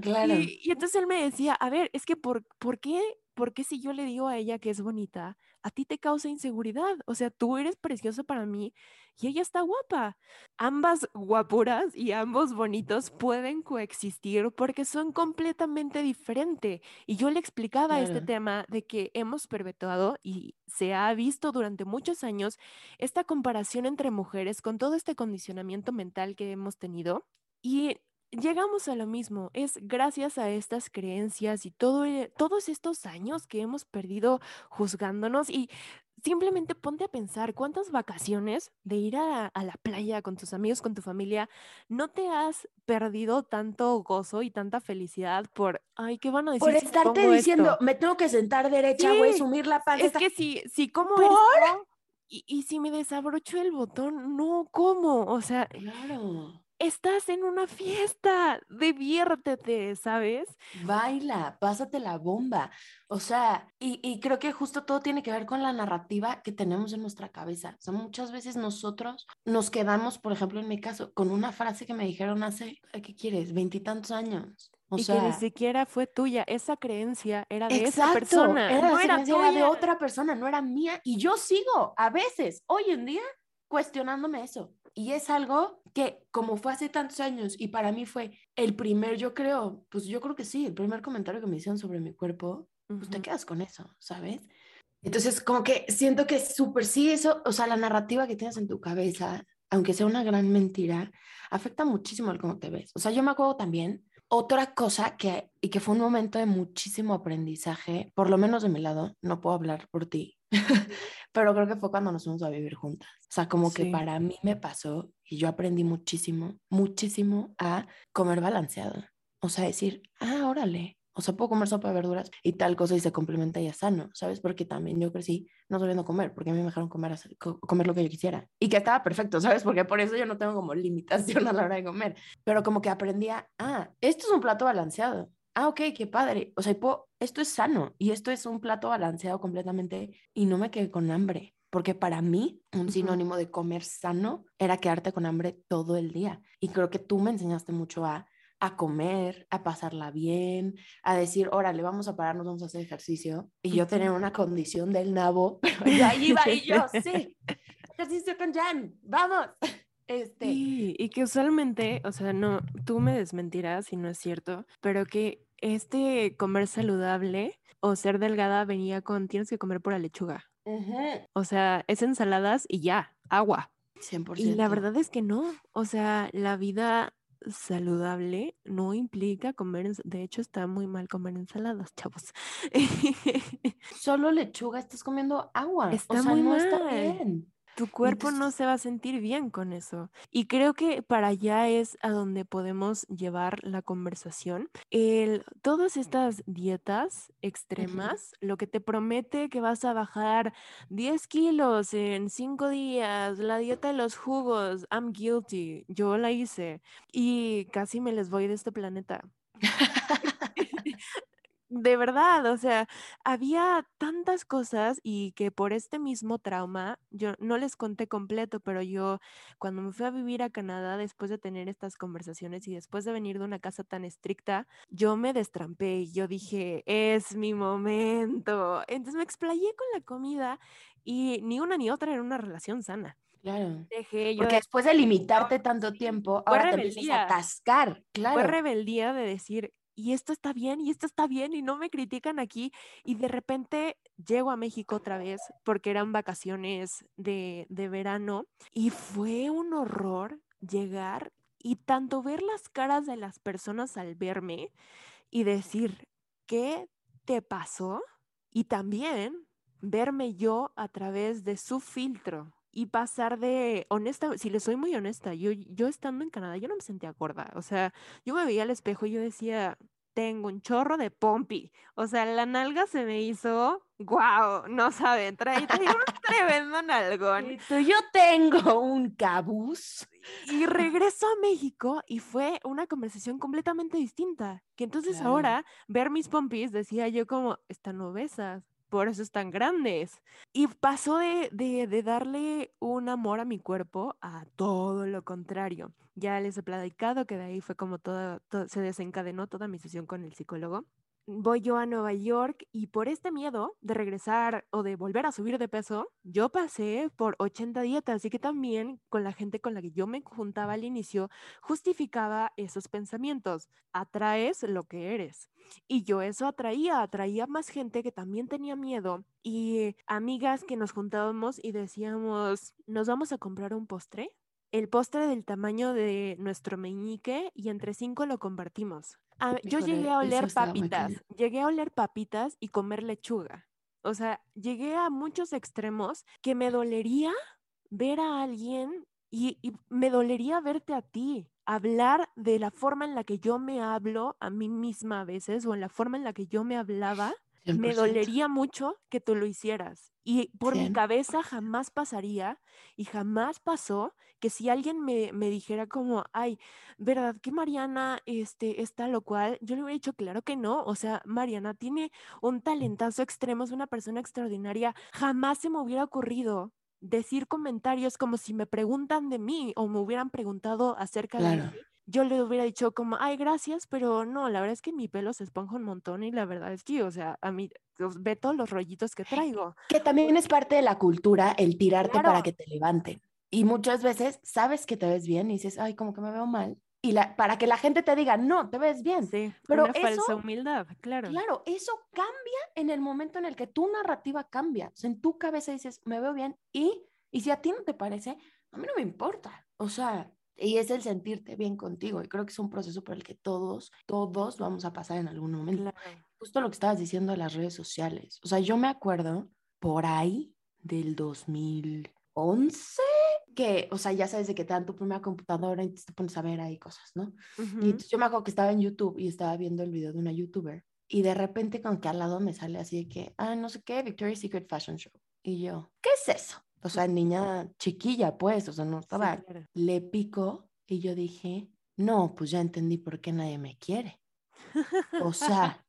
Claro. Y, y entonces él me decía, a ver, es que por, ¿por qué? ¿Por qué si yo le digo a ella que es bonita, a ti te causa inseguridad? O sea, tú eres precioso para mí y ella está guapa. Ambas guapuras y ambos bonitos pueden coexistir porque son completamente diferentes. Y yo le explicaba este tema de que hemos perpetuado y se ha visto durante muchos años esta comparación entre mujeres con todo este condicionamiento mental que hemos tenido. Y llegamos a lo mismo, es gracias a estas creencias y todo, e- todos estos años que hemos perdido juzgándonos y simplemente ponte a pensar cuántas vacaciones de ir a, a la playa con tus amigos, con tu familia, no te has perdido tanto gozo y tanta felicidad por, ay, ¿qué van a decir Por si estarte diciendo, esto?". me tengo que sentar derecha, güey, Sí, sumir la panza. Es que si, si como ¿Por? esto y, y si me desabrocho el botón, no, ¿cómo? O sea, Claro. Estás en una fiesta, diviértete, ¿sabes? Baila, pásate la bomba. O sea, y, y creo que justo todo tiene que ver con la narrativa que tenemos en nuestra cabeza. O sea, muchas veces nosotros nos quedamos, por ejemplo, en mi caso, con una frase que me dijeron hace, "Ay, ¿qué quieres? Veintitantos años. O y sea, que ni siquiera fue tuya, esa creencia era de esa persona, era, no era hacía era de tuya. otra persona, no era mía. Y yo sigo a veces, hoy en día, cuestionándome eso. Y es algo que, como fue hace tantos años, y para mí fue el primer, yo creo, pues yo creo que sí, el primer comentario que me hicieron sobre mi cuerpo, pues te quedas con eso, ¿sabes? Entonces, como que siento que súper, sí, eso, o sea, la narrativa que tienes en tu cabeza, aunque sea una gran mentira, afecta muchísimo el cómo te ves. O sea, yo me acuerdo también otra cosa que, y que fue un momento de muchísimo aprendizaje, por lo menos de mi lado, no puedo hablar por ti, *laughs* pero creo que fue cuando nos fuimos a vivir juntas. O sea, como que para mí me pasó y yo aprendí muchísimo, muchísimo a comer balanceado. O sea, decir, ah, órale. O sea, puedo comer sopa de verduras y tal cosa y se complementa y es sano, ¿sabes? Porque también yo crecí no sabiendo comer, porque a mí me dejaron comer, comer lo que yo quisiera. Y que estaba perfecto, ¿sabes? Porque por eso yo no tengo como *laughs* limitación a la hora de comer. Pero como que aprendía, ah, esto es un plato balanceado. Ah, ok, qué padre. O sea, puedo- esto es sano y esto es un plato balanceado completamente y no me quedé con hambre. Porque para mí, un sinónimo de comer sano era quedarte con hambre todo el día. Y creo que tú me enseñaste mucho a, a comer, a pasarla bien, a decir, órale, vamos a pararnos, vamos a hacer ejercicio. Y yo tenía una condición del nabo, *laughs* pero yo ahí *laughs* iba y yo, sí, ejercicio con Jan, vamos. *laughs* Este, Sí, y que usualmente, o sea, no, tú me desmentirás si no es cierto, pero que este comer saludable o ser delgada venía con tienes que comer pura lechuga. O sea, es ensaladas y ya, agua. 100%. Y la verdad es que no. O sea, la vida saludable no implica comer, de hecho está muy mal comer ensaladas, chavos. *laughs* Solo lechuga, estás comiendo agua. Está o sea, muy no está mal. bien. Tu cuerpo no se va a sentir bien con eso. Y creo que para allá es a donde podemos llevar la conversación. El, todas estas dietas extremas, lo que te promete que vas a bajar 10 kilos en 5 días, la dieta de los jugos, I'm guilty, yo la hice y casi me les voy de este planeta. *laughs* De verdad, o sea, había tantas cosas y que por este mismo trauma, yo no les conté completo, pero yo cuando me fui a vivir a Canadá después de tener estas conversaciones y después de venir de una casa tan estricta, yo me destrampé y yo dije, es mi momento. Entonces me explayé con la comida y ni una ni otra era una relación sana. Claro. Dejé yo Porque de- después de limitarte *laughs* tanto tiempo, fue ahora te empiezas a atascar. fue Claro. rebeldía de decir, y esto está bien, y esto está bien, y no me critican aquí. Y de repente llego a México otra vez porque eran vacaciones de, de verano y fue un horror llegar y tanto ver las caras de las personas al verme y decir, ¿qué te pasó? Y también verme yo a través de su filtro y pasar de honesta, si le soy muy honesta, yo, yo estando en Canadá, yo no me sentía gorda. O sea, yo me veía al espejo y yo decía, tengo un chorro de pompi. O sea, la nalga se me hizo, guau, no saben, trae, un *laughs* tremendo nalgón. yo tengo un cabuz. Y regreso a México y fue una conversación completamente distinta. Que entonces ahora ver mis pompis decía yo como, están obesas por eso están grandes. Y pasó de, de, darle un amor a mi cuerpo a todo lo contrario. Ya les he platicado que de ahí fue como todo, se desencadenó toda mi sesión con el psicólogo voy yo a Nueva York y por este miedo de regresar o de volver a subir de peso, yo pasé por 80 dietas, así que también con la gente con la que yo me juntaba al inicio, justificaba esos pensamientos. Atraes lo que eres. Y yo eso atraía, atraía más gente que también tenía miedo y amigas que nos juntábamos y decíamos, nos vamos a comprar un postre. El postre del tamaño de nuestro meñique y entre cinco lo compartimos. Ah, yo llegué a oler papitas, llegué a oler papitas y comer lechuga. O sea, llegué a muchos extremos que me dolería ver a alguien y, y, me dolería verte a ti, hablar de la forma en la que yo me hablo a mí misma a veces o en la forma en la que yo me hablaba me dolería mucho que tú lo hicieras. Y por mi cabeza jamás pasaría y jamás pasó que si alguien me, me, dijera como, ay, ¿verdad que Mariana este, está lo cual? Yo le hubiera dicho, claro que no. O sea, Mariana tiene un talentazo extremo, es una persona extraordinaria. Jamás se me hubiera ocurrido decir comentarios como si me preguntan de mí o me hubieran preguntado acerca de mí yo le hubiera dicho como, ay, gracias, pero no, la verdad es que mi pelo se esponja un montón y la verdad es que, o sea, a mí ve todos los rollitos que traigo. Que también es parte de la cultura el tirarte para que te levanten. Y muchas veces sabes que te ves bien y dices, ay, como que me veo mal. Y la, para que la gente te diga, no, te ves bien. Sí, pero una falsa humildad, claro. Claro, eso cambia en el momento en el que tu narrativa cambia. O sea, en tu cabeza dices, me veo bien y, y si a ti no te parece, a mí no me importa. O sea, y es el sentirte bien contigo. Y creo que es un proceso por el que todos, todos vamos a pasar en algún momento. Justo lo que estabas diciendo de las redes sociales. O sea, yo me acuerdo por ahí del 2011 que, o sea, ya sabes de que te dan tu primera computadora y te pones a ver ahí cosas, ¿no? Y yo me acuerdo que estaba en YouTube y estaba viendo el video de una youtuber y de repente con que al lado me sale así de que, ah, no sé qué, Victoria's Secret Fashion Show. Y yo, ¿qué es eso? O sea, niña chiquilla, pues, o sea, no estaba, le picó y yo dije, no, pues ya entendí por qué nadie me quiere. O *laughs* sea,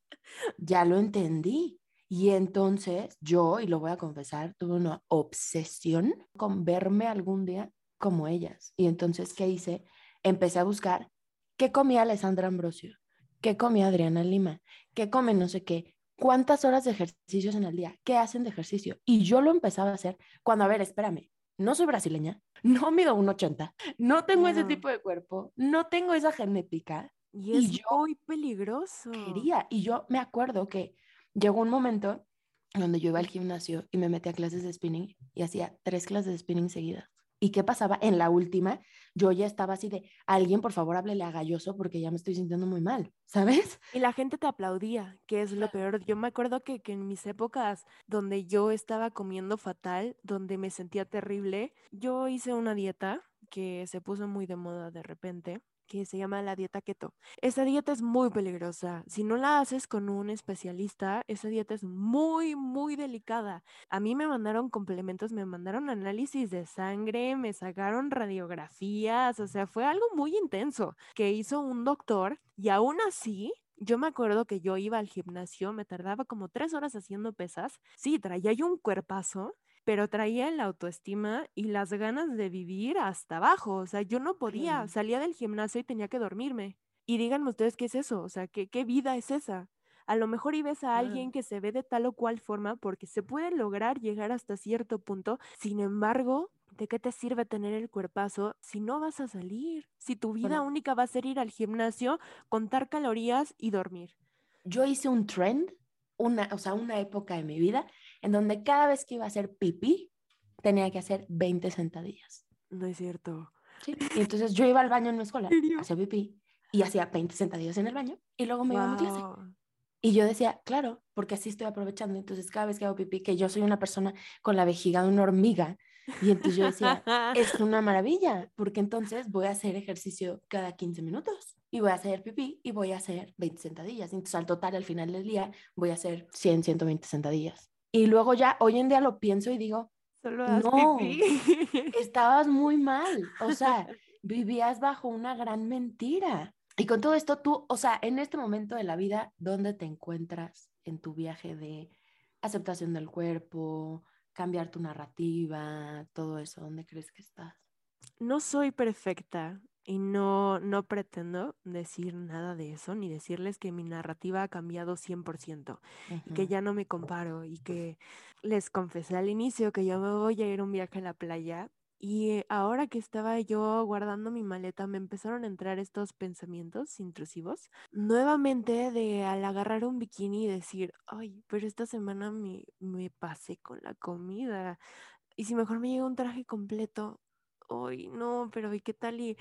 ya lo entendí. Y entonces yo, y lo voy a confesar, tuve una obsesión con verme algún día como ellas. Y entonces, ¿qué hice? Empecé a buscar qué comía Alessandra Ambrosio, qué comía Adriana Lima, qué come no sé qué, cuántas horas de ejercicios en el día, qué hacen de ejercicio. Y yo lo empezaba a hacer cuando, a ver, espérame, no soy brasileña, *laughs* no mido un 80, no tengo ese tipo de cuerpo, no tengo esa genética. Y es muy peligroso. Quería, y yo me acuerdo que llegó un momento donde yo iba al gimnasio y me metí a clases de spinning y hacía tres clases de spinning seguidas. ¿Y qué pasaba? En la última, yo ya estaba así de, alguien por favor háblele a Galloso porque ya me estoy sintiendo muy mal, ¿sabes? Y la gente te aplaudía, que es lo peor. Yo me acuerdo que, que en mis épocas donde yo estaba comiendo fatal, donde me sentía terrible, yo hice una dieta que se puso muy de moda de repente que se llama la dieta keto. Esa dieta es muy peligrosa. Si no la haces con un especialista, esa dieta es muy, muy delicada. A mí me mandaron complementos, me mandaron análisis de sangre, me sacaron radiografías, o sea, fue algo muy intenso que hizo un doctor y aún así yo me acuerdo que yo iba al gimnasio, me tardaba como tres horas haciendo pesas. Sí, traía yo un cuerpazo, pero traía la autoestima y las ganas de vivir hasta abajo. O sea, yo no podía, salía del gimnasio y tenía que dormirme. Y díganme ustedes qué es eso, o sea, qué, qué vida es esa. A lo mejor y ves a alguien que se ve de tal o cual forma porque se puede lograr llegar hasta cierto punto. Sin embargo, ¿de qué te sirve tener el cuerpazo si no vas a salir? Si tu vida única va a ser ir al gimnasio, contar calorías y dormir. Yo hice un trend, una, o sea, una época de mi vida en donde cada vez que iba a hacer pipí, tenía que hacer 20 sentadillas. No es cierto. Sí. Y entonces yo iba al baño en mi escuela, hacía pipí y hacía 20 sentadillas en el baño y luego me iba a mi clase. Y yo decía, claro, porque así estoy aprovechando. Entonces, cada vez que hago pipí, que yo soy una persona con la vejiga de una hormiga, Y entonces yo decía, *laughs* es una maravilla, porque entonces voy a hacer ejercicio cada 15 minutos y voy a hacer pipí y voy a hacer 20 sentadillas. Entonces al total, al final del día, voy a hacer 100, 120 sentadillas. Y luego ya, hoy en día lo pienso y digo, Solo no, pipí. *laughs* estabas muy mal. O sea, *laughs* vivías bajo una gran mentira. Y con todo esto, tú, o sea, en este momento de la vida, ¿dónde te encuentras en tu viaje de aceptación del cuerpo, cambiar tu narrativa, todo eso? ¿Dónde crees que estás? No soy perfecta y no, no pretendo decir nada de eso, ni decirles que mi narrativa ha cambiado 100% y que ya no me comparo y que les confesé al inicio que yo me voy a ir a un viaje a la playa y ahora que estaba yo guardando mi maleta me empezaron a entrar estos pensamientos intrusivos nuevamente de al agarrar un bikini y decir, ay, pero esta semana me, me pasé con la comida y si mejor me llega un traje completo, ay, no, pero ¿y qué tal? Y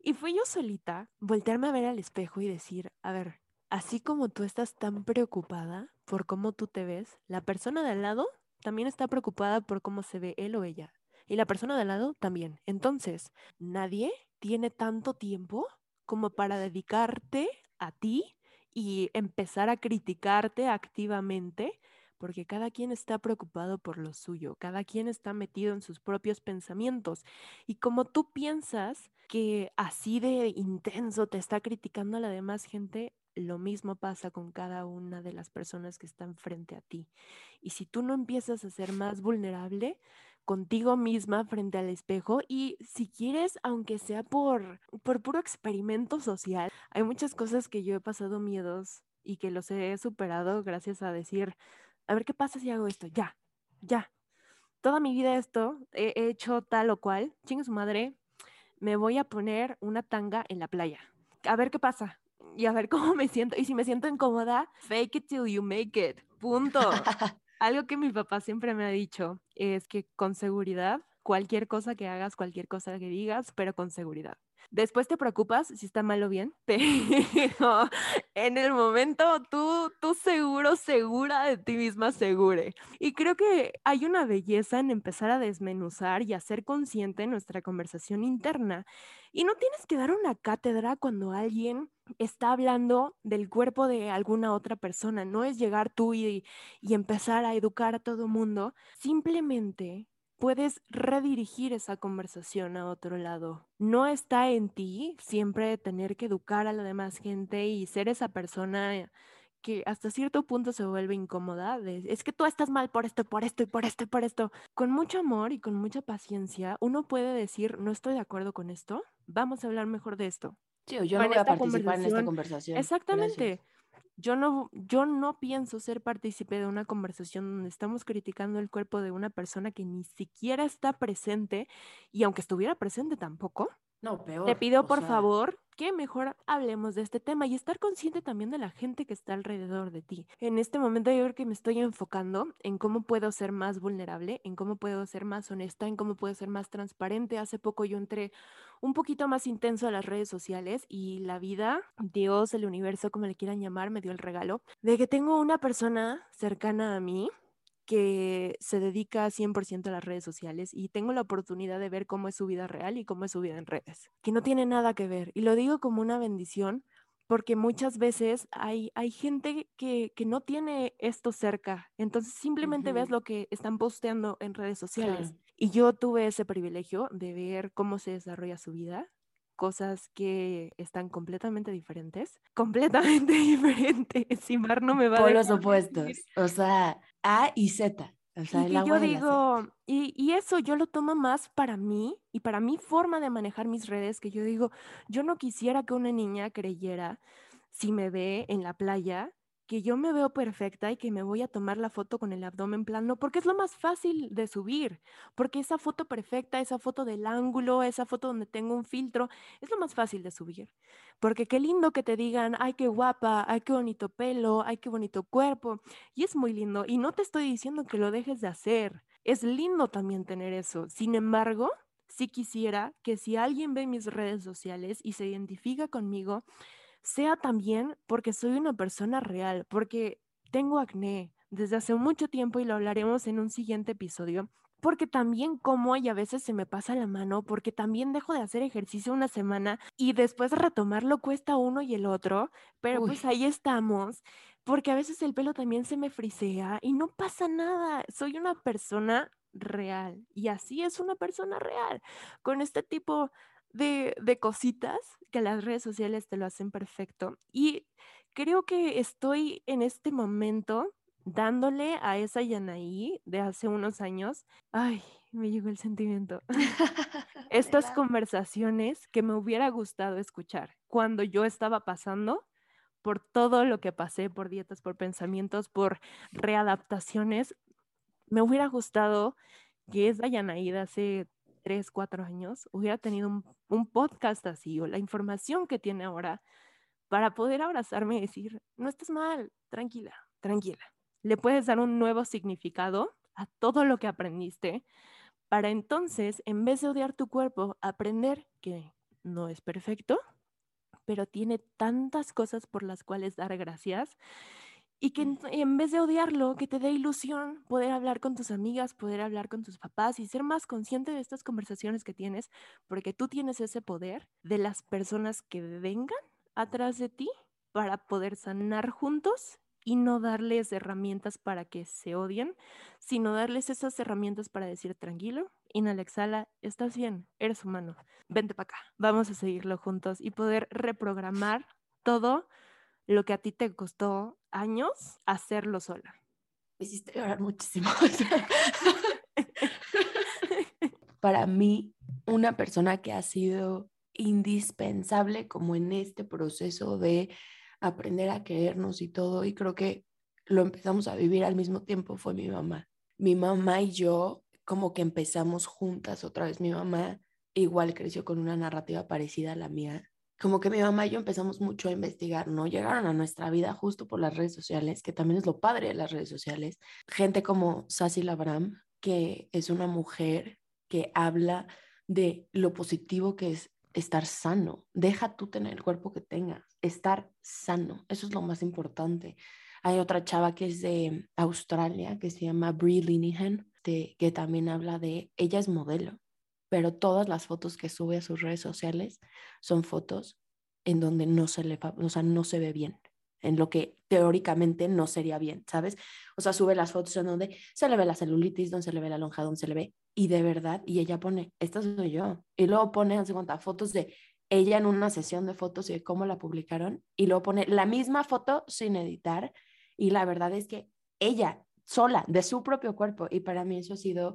y fui yo solita, voltearme a ver al espejo y decir, a ver, así como tú estás tan preocupada por cómo tú te ves, la persona de al lado también está preocupada por cómo se ve él o ella. Y la persona de al lado también. Entonces, nadie tiene tanto tiempo como para dedicarte a ti y empezar a criticarte activamente, porque cada quien está preocupado por lo suyo, cada quien está metido en sus propios pensamientos. Y como tú piensas que así de intenso te está criticando la demás gente, lo mismo pasa con cada una de las personas que están frente a ti. Y si tú no empiezas a ser más vulnerable contigo misma frente al espejo y si quieres, aunque sea por, por puro experimento social, hay muchas cosas que yo he pasado miedos y que los he superado gracias a decir, a ver qué pasa si hago esto, ya, ya. Toda mi vida esto he he hecho tal o cual, chingue su madre, me voy a poner una tanga en la playa. A ver qué pasa y a ver *laughs* cómo me siento. Y si me siento incómoda, fake it till you make it. Punto. *laughs* Algo que mi papá siempre me ha dicho es que con seguridad, cualquier cosa que hagas, cualquier cosa que digas, pero con seguridad. Después te preocupas si está mal o bien, *laughs* pero en el momento tú, tú seguro, segura de ti misma, segure. Y creo que hay una belleza en empezar a desmenuzar y a ser consciente en nuestra conversación interna. Y no tienes que dar una cátedra cuando alguien está hablando del cuerpo de alguna otra persona. No es llegar tú y, y empezar a educar a todo mundo. Simplemente puedes redirigir esa conversación a otro lado. No está en ti siempre tener que educar a la demás gente y ser esa persona que hasta cierto punto se vuelve incómoda. de, es que tú estás mal por esto, por esto y por esto y por esto. Con mucho amor y con mucha paciencia, uno puede decir, no estoy de acuerdo con esto, vamos a hablar mejor de esto. Sí, o yo no voy a participar en esta conversación, conversación. exactamente. Gracias. Yo no, yo no pienso ser partícipe de una conversación donde estamos criticando el cuerpo de una persona que ni siquiera está presente y aunque estuviera presente tampoco. No, Te peor. pido o por sea, favor que mejor hablemos de este tema y estar consciente también de la gente que está alrededor de ti. En este momento yo creo que me estoy enfocando en cómo puedo ser más vulnerable, en cómo puedo ser más honesta, en cómo puedo ser más transparente. Hace poco yo entré un poquito más intenso a las redes sociales y la vida, Dios, el universo, como le quieran llamar, me dio el regalo de que tengo una persona cercana a mí que se dedica 100% a las redes sociales y tengo la oportunidad de ver cómo es su vida real y cómo es su vida en redes, que no tiene nada que ver. Y lo digo como una bendición porque muchas veces hay, hay gente que, que no tiene esto cerca, entonces simplemente ves Ujú. lo que están posteando en redes sociales. Claro. Y yo tuve ese privilegio de ver cómo se desarrolla su vida, cosas que están completamente diferentes, *laughs* completamente *laughs* diferentes. Y Mar no me va a Polos dejar mentir. opuestos. O sea, A y Z. O sea, Y el que agua yo y digo, y, y eso yo lo tomo más para mí y para mi forma de manejar mis redes, que yo digo, yo no quisiera que una niña creyera, si me ve en la playa, que yo me veo perfecta y que me voy a tomar la foto con el abdomen plano, porque es lo más fácil de subir, porque esa foto perfecta, esa foto del ángulo, esa foto donde tengo un filtro, es lo más fácil de subir. Porque qué lindo que te digan, ay, qué guapa, ay, qué bonito pelo, ay, qué bonito cuerpo. Y es muy lindo. Y no te estoy diciendo que lo dejes de hacer. Es lindo también tener eso. Sin embargo, sí quisiera que si alguien ve mis redes sociales y se identifica conmigo, sea también porque soy una persona real, porque tengo acné desde hace mucho tiempo y lo hablaremos en un siguiente episodio. porque también como y a veces se me pasa la mano, porque también dejo de hacer ejercicio una semana y después retomarlo cuesta uno y el otro, pero pues ahí estamos, porque a veces el pelo también se me frisea y no pasa nada, soy una persona real y así es una persona real, con este tipo de, de cositas que las redes sociales te lo hacen perfecto. Y creo que estoy en este momento dándole a esa Yanaí de hace unos años, ay, me llegó el sentimiento. *laughs* *laughs* Estas conversaciones que me hubiera gustado escuchar cuando yo estaba pasando por todo lo que pasé, por dietas, por pensamientos, por readaptaciones, me hubiera gustado que esa Yanaí de hace tres, cuatro años hubiera tenido un, un podcast así o la información que tiene ahora para poder abrazarme y decir, no estás mal, tranquila, tranquila le puedes dar un nuevo significado a todo lo que aprendiste para entonces, en vez de odiar tu cuerpo, aprender que no es perfecto, pero tiene tantas cosas por las cuales dar gracias y que en, vez de odiarlo, que te dé ilusión poder hablar con tus amigas, poder hablar con tus papás y ser más consciente de estas conversaciones que tienes, porque tú tienes ese poder de las personas que vengan atrás de ti para poder sanar juntos y no darles herramientas para que se odien, sino darles esas herramientas para decir tranquilo, inhala, exhala, estás bien, eres humano, vente para acá, vamos a seguirlo juntos y poder reprogramar todo lo que a ti te costó años hacerlo sola. Me hiciste llorar muchísimo. *laughs* para mí, una persona que ha sido indispensable como en este proceso de aprender a querernos y todo. Y creo que lo empezamos a vivir al mismo tiempo fue mi mamá. Mi mamá y yo como que empezamos juntas otra vez. Mi mamá igual creció con una narrativa parecida a la mía. Como que mi mamá y yo empezamos mucho a investigar, ¿no? Llegaron a nuestra vida justo por las redes sociales, que también es lo padre de las redes sociales. Gente como Sassy Labram, que es una mujer que habla de lo positivo que es estar sano. Deja tú tener el cuerpo que tengas, estar sano. Eso es lo más importante. Hay otra chava que es de Australia que se llama Brie Linehan, que también habla de, ella es modelo, pero todas las fotos que sube a sus redes sociales son fotos en donde no se le, o sea, no se ve bien, en lo que teóricamente no sería bien, ¿sabes? O sea, sube las fotos en donde se le ve la celulitis, donde se le ve la lonja, donde se le ve y de verdad, y ella pone, esta soy yo. Y luego pone, hace cuenta, fotos de ella en una sesión de fotos y de cómo la publicaron. Y luego pone la misma foto sin editar. Y la verdad es que ella, sola, de su propio cuerpo. Y para mí eso ha sido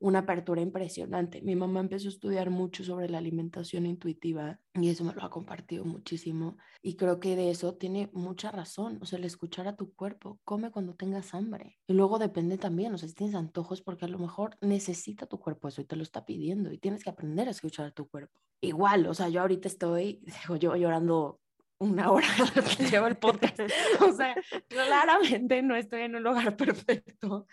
una apertura impresionante. Mi mamá empezó a estudiar mucho sobre la alimentación intuitiva y eso me lo ha compartido muchísimo. Y creo que de eso tiene mucha razón. O sea, el escuchar a tu cuerpo, come cuando tengas hambre. Y luego depende también, o sea, si tienes antojos, porque a lo mejor necesita tu cuerpo eso y te lo está pidiendo y tienes que aprender a escuchar a tu cuerpo. Igual, o sea, yo ahorita estoy, *laughs* digo, yo llorando una hora *laughs* que llevo el podcast. O sea, claramente no estoy en un lugar *laughs* perfecto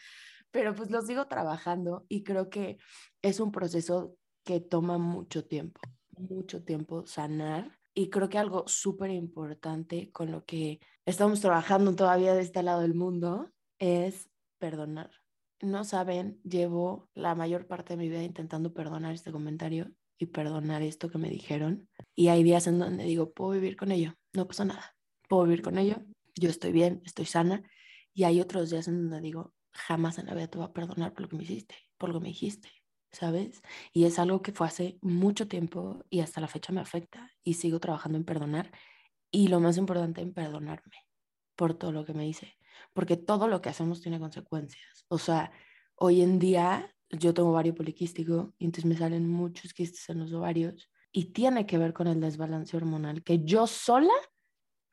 pero pues lo sigo trabajando y creo que es un proceso que toma mucho tiempo, mucho tiempo sanar. Y creo que algo súper importante con lo que estamos trabajando todavía de este lado del mundo es perdonar. No saben, llevo la mayor parte de mi vida intentando perdonar este comentario y perdonar esto que me dijeron. Y hay días en donde digo, puedo vivir con ello, no pasa nada, puedo vivir con ello, yo estoy bien, estoy sana. Y hay otros días en donde digo, jamás en la vida te voy a perdonar por lo que me hiciste, por lo que me dijiste, ¿sabes? Y es algo que fue hace mucho tiempo y hasta la fecha me afecta y sigo trabajando en perdonar y lo más importante en perdonarme por todo lo que me hice, porque todo lo que hacemos tiene consecuencias. O sea, hoy en día yo tengo ovario poliquístico y entonces me salen muchos quistes en los ovarios y tiene que ver con el desbalance hormonal que yo sola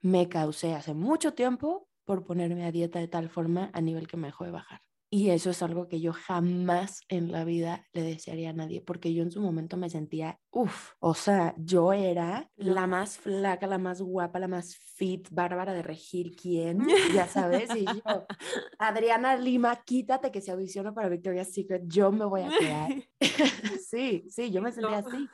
me causé hace mucho tiempo por ponerme a dieta de tal forma a nivel que me dejó de bajar. Y eso es algo que yo jamás en la vida le desearía a nadie, porque yo en su momento me sentía, uff, o sea, yo era la más flaca, la más guapa, la más fit, Bárbara de Regil, ¿quién? *laughs* Ya sabes, y yo, Adriana Lima, quítate que se audiciona para Victoria's Secret, yo me voy a quedar. *laughs* *laughs* sí, sí, yo me sentía así.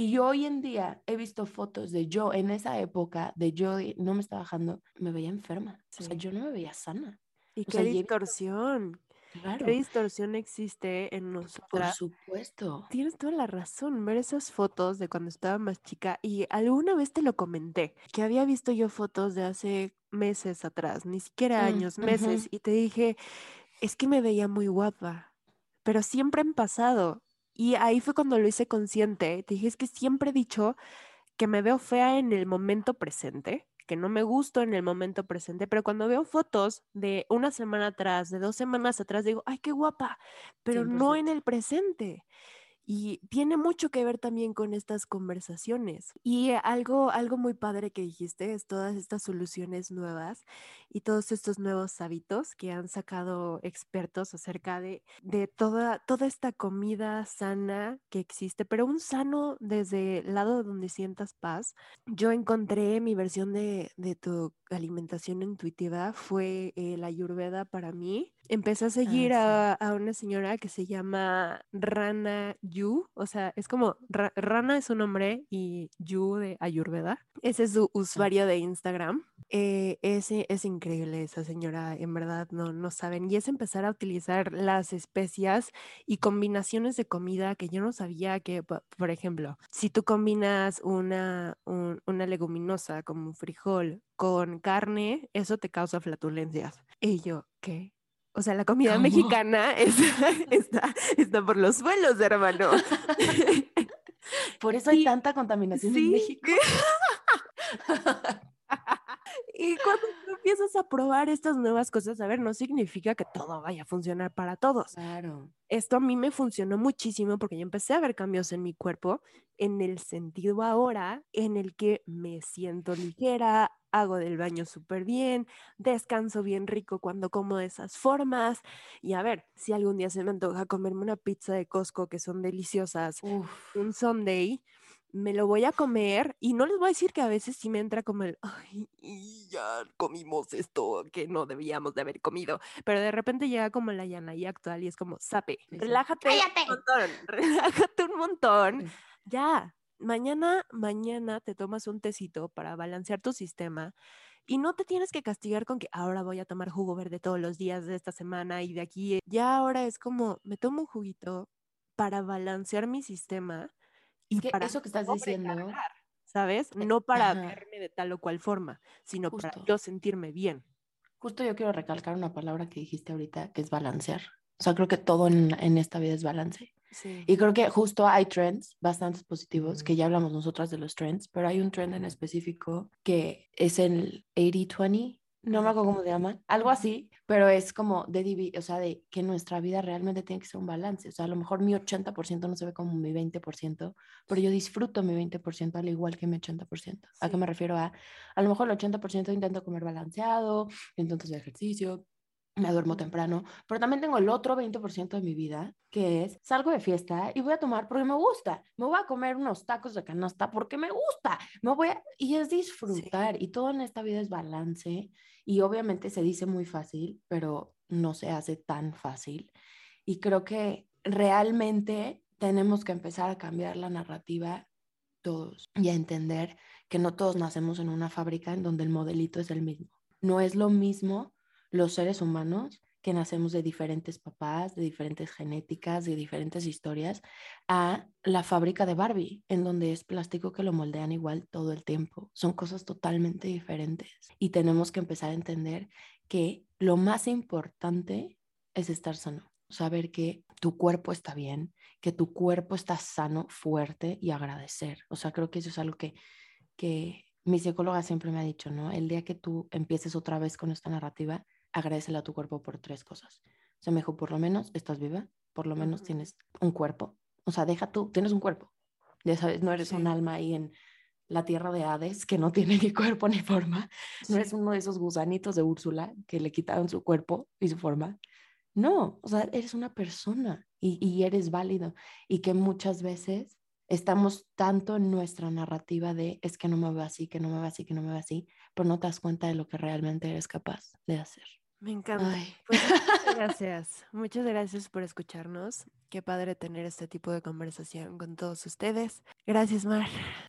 Y yo hoy en día he visto fotos de yo en esa época, de yo no me estaba bajando, me veía enferma. O sea, yo no me veía sana. Y qué distorsión. Claro. ¿Qué distorsión existe en Por nosotras? supuesto. Tienes toda la razón, ver esas fotos de cuando estaba más chica y alguna vez te lo comenté, que había visto yo fotos de hace meses atrás, ni siquiera Mm, años, meses, ujú. y te dije, es que me veía muy guapa, pero siempre en pasado. Y ahí fue cuando lo hice consciente. Te dije, es que siempre he dicho que me veo fea en el momento presente, que no me gusto en el momento presente, pero cuando veo fotos de una semana atrás, de dos semanas atrás, digo, ay, qué guapa, pero no en 100%. el presente. Y tiene mucho que ver también con estas conversaciones. Y algo, algo muy padre que dijiste es todas estas soluciones nuevas y todos estos nuevos hábitos que han sacado expertos acerca de, de toda, toda esta comida sana que existe, pero un sano desde el lado donde sientas paz. Yo encontré mi versión de, de tu alimentación intuitiva, fue eh, la ayurveda para mí. Empecé a Ah, seguir sí. a, a una señora que se llama Rana Yu, o sea, es como Ra- Rana es su nombre y Yu de Ayurveda. Ese es su usuario de Instagram. Eh, es, es increíble esa señora, en verdad, no, no saben. Y es empezar a utilizar las especias y combinaciones de comida que yo no sabía que, po- por ejemplo, si tú combinas una, un- una leguminosa como un frijol con carne, eso te causa flatulencias. Y yo, ¿qué? O sea, la comida ¿Cómo? mexicana está, *laughs* está, está por los suelos, hermano. *laughs* Por eso hay Y- tanta contaminación en. México. *laughs* Y cuando empiezas a probar estas nuevas cosas, a ver, no significa que todo vaya a funcionar para todos. Claro. Esto a mí me funcionó muchísimo porque yo empecé a ver cambios en mi cuerpo en el sentido ahora en el que me siento ligera, hago del baño súper bien, descanso bien rico cuando como de esas formas. Y a ver, si algún día se me antoja comerme una pizza de Costco que son deliciosas, Uf. un Sunday, me lo voy a comer y no les voy a decir que a veces sí me entra como el, ay, y ya comimos esto que no debíamos de haber comido, pero de repente llega como la Yanaí actual y es como, sape, relájate ¡Cállate! un montón, *laughs* relájate un montón, ya, mañana, mañana te tomas un tecito para balancear tu sistema y no te tienes que castigar con que ahora voy a tomar jugo verde todos los días de esta semana y de aquí, ya ahora es como, me tomo un juguito para balancear mi sistema y Es que para eso que estás diciendo, ¿sabes? Eh, No para ajá. verme de tal o cual forma, sino para yo sentirme bien. justo yo quiero recalcar una palabra que dijiste ahorita, que es balancear. O sea, creo que todo en, en esta vida es balance. Sí. Y creo que justo hay trends bastante positivos, que ya hablamos nosotras de los trends, pero hay un trend en específico que es el 80-20, no me acuerdo cómo se llama, algo así, pero es como de, o sea, de que nuestra vida realmente tiene que ser un balance. O sea, a lo mejor mi 80% no se ve como mi 20%, pero yo disfruto mi 20% al igual que mi 80%. ¿A qué Sí. me refiero? A, a lo mejor el 80% intento comer balanceado, intento hacer ejercicio, me duermo temprano, pero también tengo el otro 20% de mi vida, que es salgo de fiesta y voy a tomar porque me gusta, me voy a comer unos tacos de canasta porque me gusta, me voy a... y es disfrutar y todo en esta vida es balance y obviamente se dice muy fácil, pero no se hace tan fácil y creo que realmente tenemos que empezar a cambiar la narrativa todos y a entender que no todos nacemos en una fábrica en donde el modelito es el mismo. No es lo mismo los seres humanos que nacemos de diferentes papás, de diferentes genéticas, de diferentes historias, a la fábrica de Barbie, en donde es plástico que lo moldean igual todo el tiempo. Son cosas totalmente diferentes y tenemos que empezar a entender que lo más importante es estar sano, saber que tu cuerpo está bien, que tu cuerpo está sano, fuerte y agradecer. O sea, creo que eso es algo que, que mi psicóloga siempre me ha dicho, ¿no? El día que tú empieces otra vez con esta narrativa, agradecele a tu cuerpo por tres cosas. O sea, me dijo, por lo menos estás viva, por lo menos Ujú. tienes un cuerpo. O sea, deja tú, tienes un cuerpo. Ya sabes, no eres Sí. un alma ahí en la tierra de Hades que no tiene ni cuerpo ni forma. No eres uno de esos gusanitos de Úrsula que le quitaron su cuerpo y su forma. No, o sea, eres una persona y, y eres válido. Y que muchas veces estamos tanto en nuestra narrativa de es que no me veo así, que no me veo así, que no me veo así, pero no te das cuenta de lo que realmente eres capaz de hacer. Me encanta. Pues *laughs* muchas gracias. Muchas gracias por escucharnos. Qué padre tener este tipo de conversación con todos ustedes. Gracias, Mar.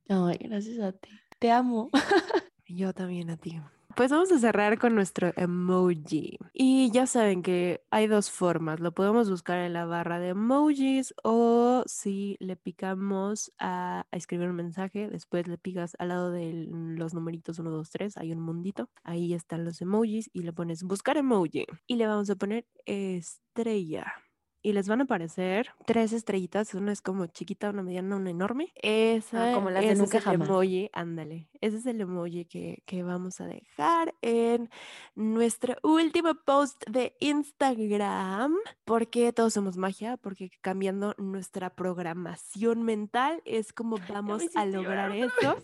Ay, gracias a ti. Te amo. *laughs* Yo también a ti. Pues vamos a cerrar con nuestro emoji. Y ya saben que hay dos formas. Lo podemos buscar en la barra de emojis o si le picamos a, escribir un mensaje, después le picas al lado de los numeritos 1, 2, 3, hay un mundito. Ahí están los emojis y le pones buscar emoji. Y le vamos a poner estrella y les van a aparecer tres estrellitas. Una es como chiquita, una mediana, una enorme. Ah, Esa, como las de nunca es el jamás. emoji, ándale. Ese es el emoji que, que vamos a dejar en nuestro último post de Instagram. Porque todos somos magia, porque cambiando nuestra programación mental es como vamos a lograr eso.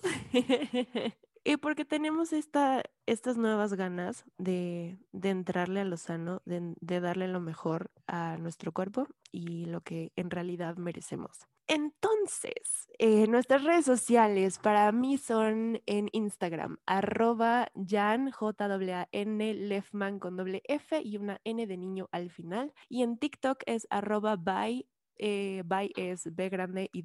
Y porque tenemos esta, estas nuevas ganas de, de entrarle a lo sano, de, de, darle lo mejor a nuestro cuerpo y lo que en realidad merecemos. Entonces, eh, nuestras redes sociales para mí son en Instagram, arroba Jan, J-A-N, Lefman con doble F y una N de niño al final. Y en TikTok es arroba by eh, by es B grande Y,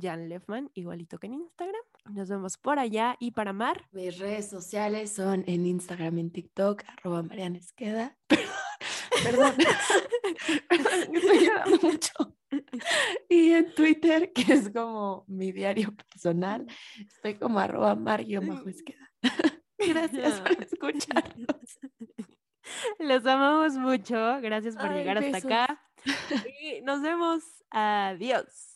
Jan Lefman, igualito que en Instagram. Nos vemos por allá y para Mar. Mis redes sociales son en Instagram, en TikTok, arroba Mariana Esqueda. *laughs* Perdón, perdón, *laughs* estoy llorando mucho. Y en Twitter, que es como mi diario personal, estoy como arroba mar-esqueda. *laughs* Gracias por escucharnos. Los amamos mucho. Gracias por Ay, llegar hasta acá. Y nos vemos. Adiós.